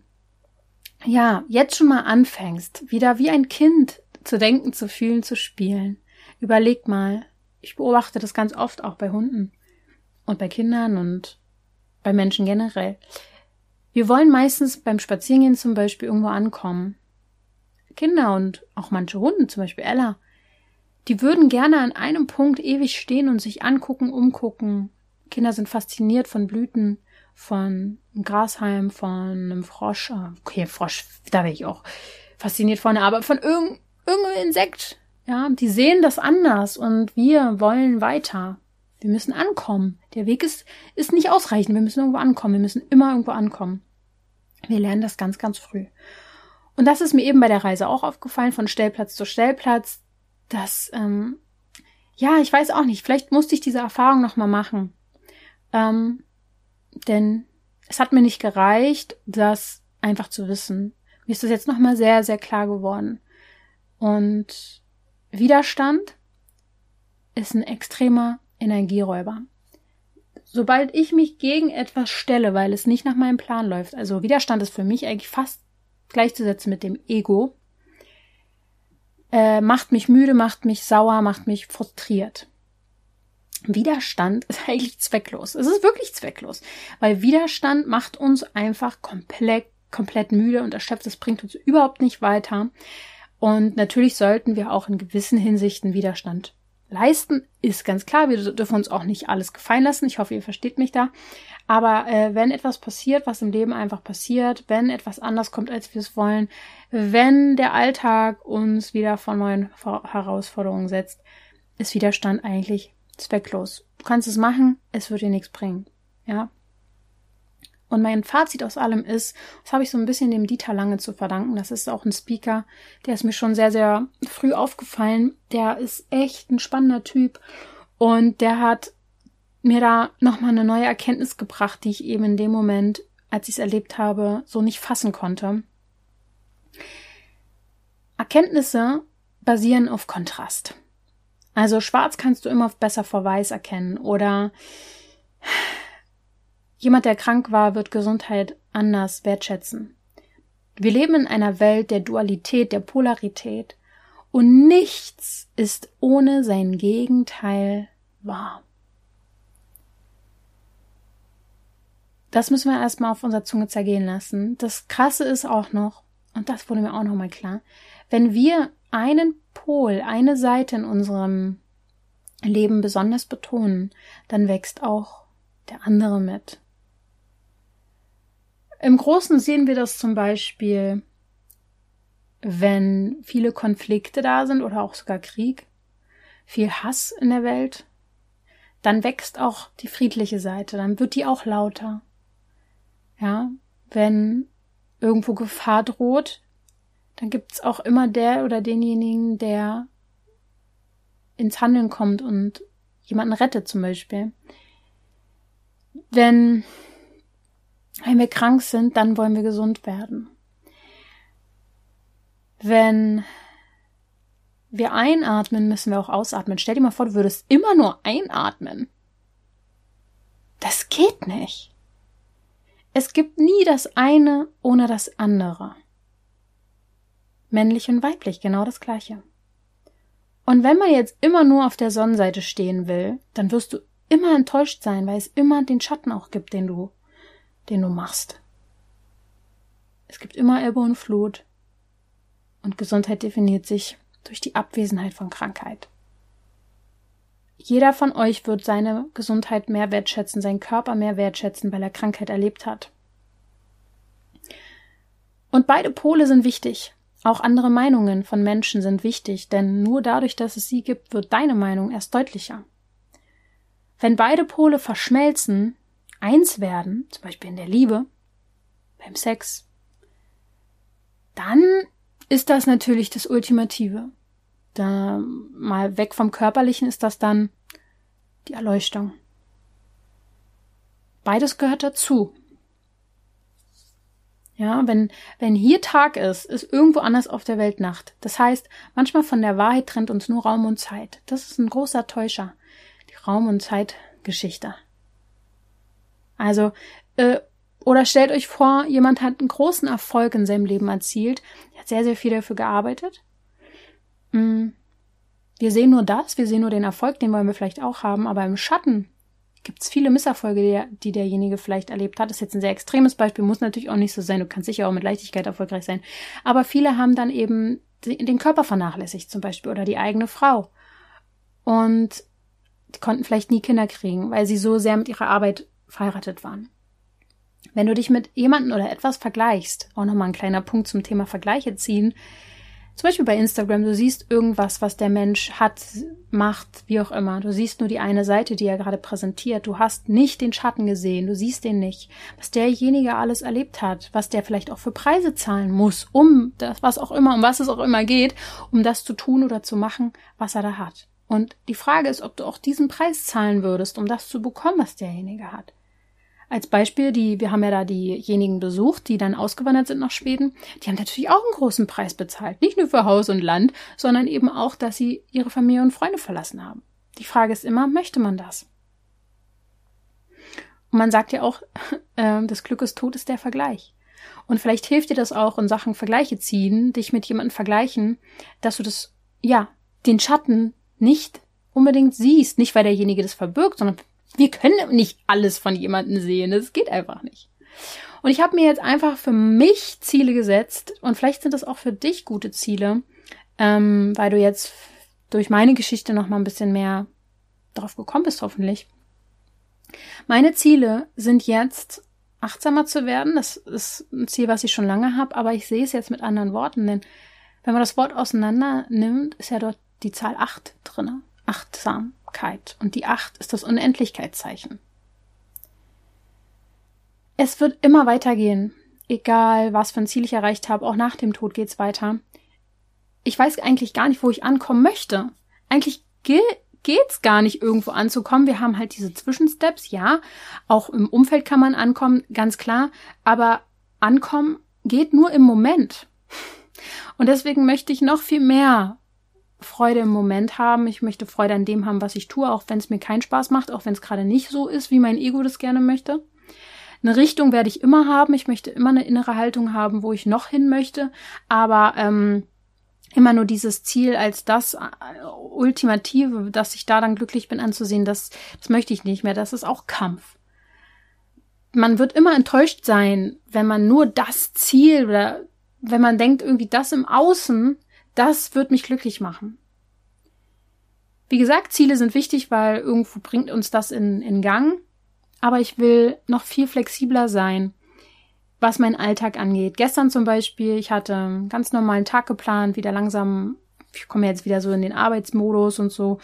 ja, jetzt schon mal anfängst, wieder wie ein Kind zu denken, zu fühlen, zu spielen, überleg mal, ich beobachte das ganz oft auch bei Hunden und bei Kindern und bei Menschen generell. Wir wollen meistens beim Spazierengehen zum Beispiel irgendwo ankommen. Kinder und auch manche Hunde, zum Beispiel Ella, die würden gerne an einem Punkt ewig stehen und sich angucken, umgucken. Kinder sind fasziniert von Blüten, von einem Grashalm, von einem Frosch. Ah, okay, Frosch, da wäre ich auch fasziniert von, aber von irgendeinem irgendein Insekt, ja, die sehen das anders und wir wollen weiter. Wir müssen ankommen. Der Weg ist, ist nicht ausreichend. Wir müssen irgendwo ankommen. Wir müssen immer irgendwo ankommen. Wir lernen das ganz, ganz früh. Und das ist mir eben bei der Reise auch aufgefallen, von Stellplatz zu Stellplatz, dass, ähm, ja, ich weiß auch nicht, vielleicht musste ich diese Erfahrung nochmal machen. Ähm, denn es hat mir nicht gereicht, das einfach zu wissen. Mir ist das jetzt nochmal sehr, sehr klar geworden. Und Widerstand ist ein extremer Energieräuber. Sobald ich mich gegen etwas stelle, weil es nicht nach meinem Plan läuft, also Widerstand ist für mich eigentlich fast gleichzusetzen mit dem Ego, äh, macht mich müde, macht mich sauer, macht mich frustriert. Widerstand ist eigentlich zwecklos. Es ist wirklich zwecklos, weil Widerstand macht uns einfach komplett, komplett müde und erschöpft. Es bringt uns überhaupt nicht weiter. Und natürlich sollten wir auch in gewissen Hinsichten Widerstand leisten, ist ganz klar. Wir dürfen uns auch nicht alles gefallen lassen. Ich hoffe, ihr versteht mich da. Aber äh, wenn etwas passiert, was im Leben einfach passiert, wenn etwas anders kommt, als wir es wollen, wenn der Alltag uns wieder vor neuen Herausforderungen setzt, ist Widerstand eigentlich zwecklos. Du kannst es machen, es wird dir nichts bringen. Ja. Und mein Fazit aus allem ist, das habe ich so ein bisschen dem Dieter Lange zu verdanken. Das ist auch ein Speaker, der ist mir schon sehr, sehr früh aufgefallen. Der ist echt ein spannender Typ. Und der hat mir da nochmal eine neue Erkenntnis gebracht, die ich eben in dem Moment, als ich es erlebt habe, so nicht fassen konnte. Erkenntnisse basieren auf Kontrast. Also schwarz kannst du immer besser vor weiß erkennen oder jemand, der krank war, wird Gesundheit anders wertschätzen. Wir leben in einer Welt der Dualität, der Polarität und nichts ist ohne sein Gegenteil wahr. Das müssen wir erstmal auf unserer Zunge zergehen lassen. Das Krasse ist auch noch, und das wurde mir auch nochmal klar, wenn wir einen Pol, eine Seite in unserem Leben besonders betonen, dann wächst auch der andere mit. Im Großen sehen wir das zum Beispiel, wenn viele Konflikte da sind oder auch sogar Krieg, viel Hass in der Welt, dann wächst auch die friedliche Seite, dann wird die auch lauter. Ja, wenn irgendwo Gefahr droht, dann gibt es auch immer der oder denjenigen, der ins Handeln kommt und jemanden rettet zum Beispiel. Wenn, wenn wir krank sind, dann wollen wir gesund werden. Wenn wir einatmen, müssen wir auch ausatmen. Stell dir mal vor, du würdest immer nur einatmen. Das geht nicht. Es gibt nie das eine ohne das andere. Männlich und weiblich, genau das gleiche. Und wenn man jetzt immer nur auf der Sonnenseite stehen will, dann wirst du immer enttäuscht sein, weil es immer den Schatten auch gibt, den du, den du machst. Es gibt immer Ebbe und Flut. Und Gesundheit definiert sich durch die Abwesenheit von Krankheit. Jeder von euch wird seine Gesundheit mehr wertschätzen, seinen Körper mehr wertschätzen, weil er Krankheit erlebt hat. Und beide Pole sind wichtig. Auch andere Meinungen von Menschen sind wichtig, denn nur dadurch, dass es sie gibt, wird deine Meinung erst deutlicher. Wenn beide Pole verschmelzen, eins werden, zum Beispiel in der Liebe, beim Sex, dann ist das natürlich das Ultimative. Da mal weg vom Körperlichen ist das dann die Erleuchtung. Beides gehört dazu. Ja, wenn, wenn hier Tag ist, ist irgendwo anders auf der Welt Nacht. Das heißt, manchmal von der Wahrheit trennt uns nur Raum und Zeit. Das ist ein großer Täuscher. Die Raum- und Zeitgeschichte. Also, äh, oder stellt euch vor, jemand hat einen großen Erfolg in seinem Leben erzielt, er hat sehr, sehr viel dafür gearbeitet, Mm. Wir sehen nur das, wir sehen nur den Erfolg, den wollen wir vielleicht auch haben, aber im Schatten gibt es viele Misserfolge, die, die derjenige vielleicht erlebt hat. Das ist jetzt ein sehr extremes Beispiel, muss natürlich auch nicht so sein. Du kannst sicher auch mit Leichtigkeit erfolgreich sein. Aber viele haben dann eben den Körper vernachlässigt, zum Beispiel, oder die eigene Frau. Und die konnten vielleicht nie Kinder kriegen, weil sie so sehr mit ihrer Arbeit verheiratet waren. Wenn du dich mit jemandem oder etwas vergleichst, auch nochmal ein kleiner Punkt zum Thema Vergleiche ziehen, zum Beispiel bei Instagram, du siehst irgendwas, was der Mensch hat, macht, wie auch immer. Du siehst nur die eine Seite, die er gerade präsentiert. Du hast nicht den Schatten gesehen, du siehst den nicht. Was derjenige alles erlebt hat, was der vielleicht auch für Preise zahlen muss, um das, was auch immer, um was es auch immer geht, um das zu tun oder zu machen, was er da hat. Und die Frage ist, ob du auch diesen Preis zahlen würdest, um das zu bekommen, was derjenige hat. Als Beispiel, die, wir haben ja da diejenigen besucht, die dann ausgewandert sind nach Schweden. Die haben natürlich auch einen großen Preis bezahlt. Nicht nur für Haus und Land, sondern eben auch, dass sie ihre Familie und Freunde verlassen haben. Die Frage ist immer, möchte man das? Und man sagt ja auch, äh, das Glück ist tot ist der Vergleich. Und vielleicht hilft dir das auch in Sachen Vergleiche ziehen, dich mit jemandem vergleichen, dass du das, ja, den Schatten nicht unbedingt siehst. Nicht, weil derjenige das verbirgt, sondern wir können nicht alles von jemandem sehen. Das geht einfach nicht. Und ich habe mir jetzt einfach für mich Ziele gesetzt und vielleicht sind das auch für dich gute Ziele, ähm, weil du jetzt durch meine Geschichte noch mal ein bisschen mehr drauf gekommen bist, hoffentlich. Meine Ziele sind jetzt, achtsamer zu werden. Das ist ein Ziel, was ich schon lange habe, aber ich sehe es jetzt mit anderen Worten, denn wenn man das Wort auseinander nimmt, ist ja dort die Zahl acht drinne. Achtsamkeit. Und die acht ist das Unendlichkeitszeichen. Es wird immer weitergehen. Egal, was für ein Ziel ich erreicht habe, auch nach dem Tod geht's weiter. Ich weiß eigentlich gar nicht, wo ich ankommen möchte. Eigentlich geht's gar nicht irgendwo anzukommen. Wir haben halt diese Zwischensteps, ja. Auch im Umfeld kann man ankommen, ganz klar. Aber ankommen geht nur im Moment. Und deswegen möchte ich noch viel mehr Freude im Moment haben. Ich möchte Freude an dem haben, was ich tue, auch wenn es mir keinen Spaß macht, auch wenn es gerade nicht so ist, wie mein Ego das gerne möchte. Eine Richtung werde ich immer haben. Ich möchte immer eine innere Haltung haben, wo ich noch hin möchte. Aber ähm, immer nur dieses Ziel als das äh, Ultimative, dass ich da dann glücklich bin anzusehen, das, das möchte ich nicht mehr. Das ist auch Kampf. Man wird immer enttäuscht sein, wenn man nur das Ziel oder wenn man denkt, irgendwie das im Außen, das wird mich glücklich machen. Wie gesagt, Ziele sind wichtig, weil irgendwo bringt uns das in, in Gang. Aber ich will noch viel flexibler sein was meinen Alltag angeht. Gestern zum Beispiel, ich hatte einen ganz normalen Tag geplant, wieder langsam, ich komme jetzt wieder so in den Arbeitsmodus und so.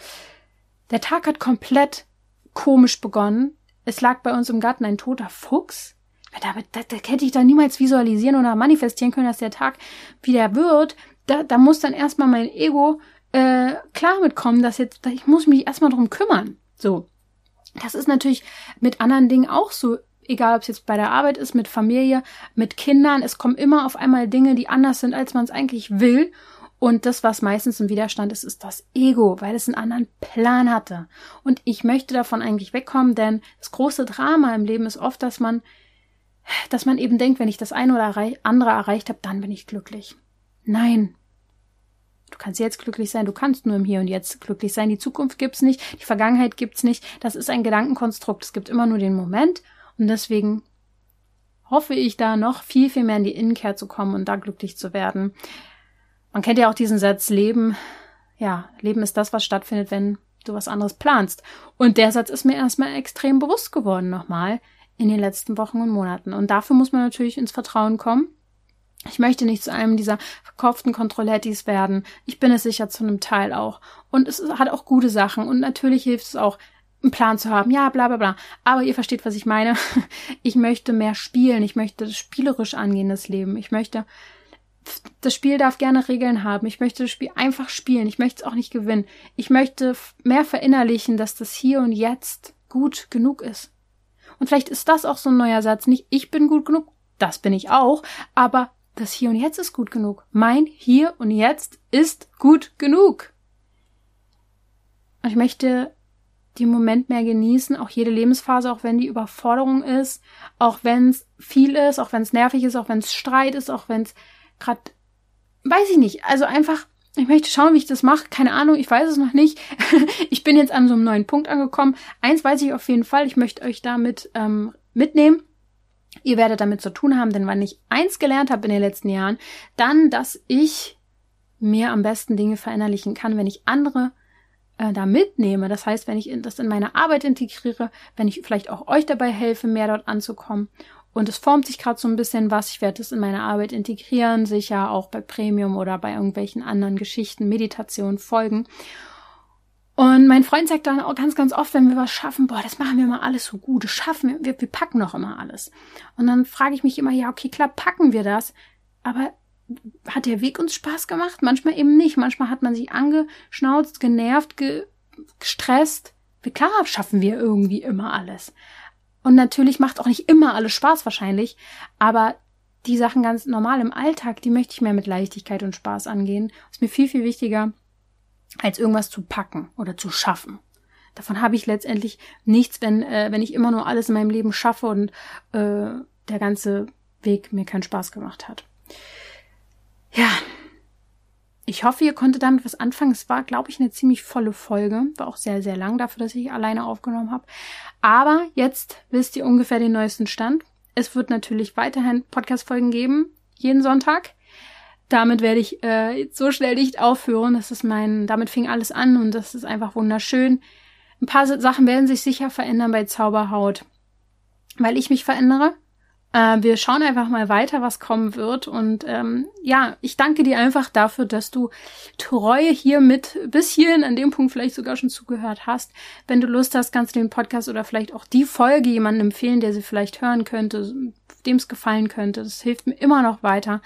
Der Tag hat komplett komisch begonnen. Es lag bei uns im Garten ein toter Fuchs. Da, hätte ich da niemals visualisieren oder manifestieren können, dass der Tag wieder wird. Da, da muss dann erstmal mein Ego äh, klar mitkommen, dass jetzt, ich muss mich erstmal drum kümmern. So. Das ist natürlich mit anderen Dingen auch so egal ob es jetzt bei der Arbeit ist, mit Familie, mit Kindern, es kommen immer auf einmal Dinge, die anders sind, als man es eigentlich will. Und das, was meistens im Widerstand ist, ist das Ego, weil es einen anderen Plan hatte. Und ich möchte davon eigentlich wegkommen, denn das große Drama im Leben ist oft, dass man, dass man eben denkt, wenn ich das eine oder andere erreicht habe, dann bin ich glücklich. Nein. Du kannst jetzt glücklich sein, du kannst nur im Hier und Jetzt glücklich sein. Die Zukunft gibt's nicht, die Vergangenheit gibt's nicht. Das ist ein Gedankenkonstrukt. Es gibt immer nur den Moment und deswegen hoffe ich da noch viel, viel mehr in die Innenkehr zu kommen und da glücklich zu werden. Man kennt ja auch diesen Satz, Leben, ja, Leben ist das, was stattfindet, wenn du was anderes planst. Und der Satz ist mir erstmal extrem bewusst geworden nochmal in den letzten Wochen und Monaten. Und dafür muss man natürlich ins Vertrauen kommen. Ich möchte nicht zu einem dieser verkauften Kontrollettis werden. Ich bin es sicher zu einem Teil auch. Und es hat auch gute Sachen. Und natürlich hilft es auch, einen Plan zu haben, ja, bla bla bla. Aber ihr versteht, was ich meine. Ich möchte mehr spielen, ich möchte spielerisch angehen, das Leben. Ich möchte, das Spiel darf gerne Regeln haben. Ich möchte das Spiel einfach spielen. Ich möchte es auch nicht gewinnen. Ich möchte mehr verinnerlichen, dass das hier und jetzt gut genug ist. Und vielleicht ist das auch so ein neuer Satz. Nicht ich bin gut genug, das bin ich auch, aber das hier und jetzt ist gut genug. Mein hier und jetzt ist gut genug. Ich möchte den Moment mehr genießen, auch jede Lebensphase, auch wenn die Überforderung ist, auch wenn es viel ist, auch wenn es nervig ist, auch wenn es Streit ist, auch wenn es gerade, weiß ich nicht, also einfach, ich möchte schauen, wie ich das mache, keine Ahnung, ich weiß es noch nicht. ich bin jetzt an so einem neuen Punkt angekommen. Eins weiß ich auf jeden Fall, ich möchte euch damit ähm, mitnehmen. Ihr werdet damit zu tun haben, denn wenn ich eins gelernt habe in den letzten Jahren, dann, dass ich mir am besten Dinge verinnerlichen kann, wenn ich andere äh, da mitnehme. Das heißt, wenn ich das in meine Arbeit integriere, wenn ich vielleicht auch euch dabei helfe, mehr dort anzukommen. Und es formt sich gerade so ein bisschen was. Ich werde es in meine Arbeit integrieren, sicher auch bei Premium oder bei irgendwelchen anderen Geschichten, Meditationen, Folgen. Und mein Freund sagt dann auch ganz, ganz oft, wenn wir was schaffen, boah, das machen wir mal alles so gut, das schaffen wir, wir, packen noch immer alles. Und dann frage ich mich immer, ja, okay, klar, packen wir das, aber hat der Weg uns Spaß gemacht? Manchmal eben nicht. Manchmal hat man sich angeschnauzt, genervt, ge gestresst. Klar schaffen wir irgendwie immer alles. Und natürlich macht auch nicht immer alles Spaß wahrscheinlich, aber die Sachen ganz normal im Alltag, die möchte ich mehr mit Leichtigkeit und Spaß angehen. Ist mir viel, viel wichtiger, als irgendwas zu packen oder zu schaffen. Davon habe ich letztendlich nichts, wenn, äh, wenn ich immer nur alles in meinem Leben schaffe und äh, der ganze Weg mir keinen Spaß gemacht hat. Ja. Ich hoffe, ihr konntet damit was anfangen. Es war, glaube ich, eine ziemlich volle Folge. War auch sehr, sehr lang dafür, dass ich alleine aufgenommen habe. Aber jetzt wisst ihr ungefähr den neuesten Stand. Es wird natürlich weiterhin Podcast-Folgen geben. Jeden Sonntag. Damit werde ich äh, so schnell nicht aufhören. Das ist mein, damit fing alles an und das ist einfach wunderschön. Ein paar Sachen werden sich sicher verändern bei Zauberhaut, weil ich mich verändere. Äh, wir schauen einfach mal weiter, was kommen wird. Und ähm, ja, ich danke dir einfach dafür, dass du Treue hier mit bis hierhin an dem Punkt vielleicht sogar schon zugehört hast. Wenn du Lust hast, kannst du den Podcast oder vielleicht auch die Folge jemandem empfehlen, der sie vielleicht hören könnte, dem es gefallen könnte. Das hilft mir immer noch weiter,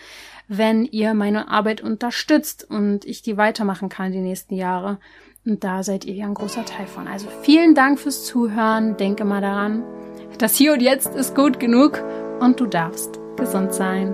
wenn ihr meine Arbeit unterstützt und ich die weitermachen kann die nächsten Jahre. Und da seid ihr ja ein großer Teil von. Also vielen Dank fürs Zuhören. Denke mal daran, das Hier und Jetzt ist gut genug und du darfst gesund sein.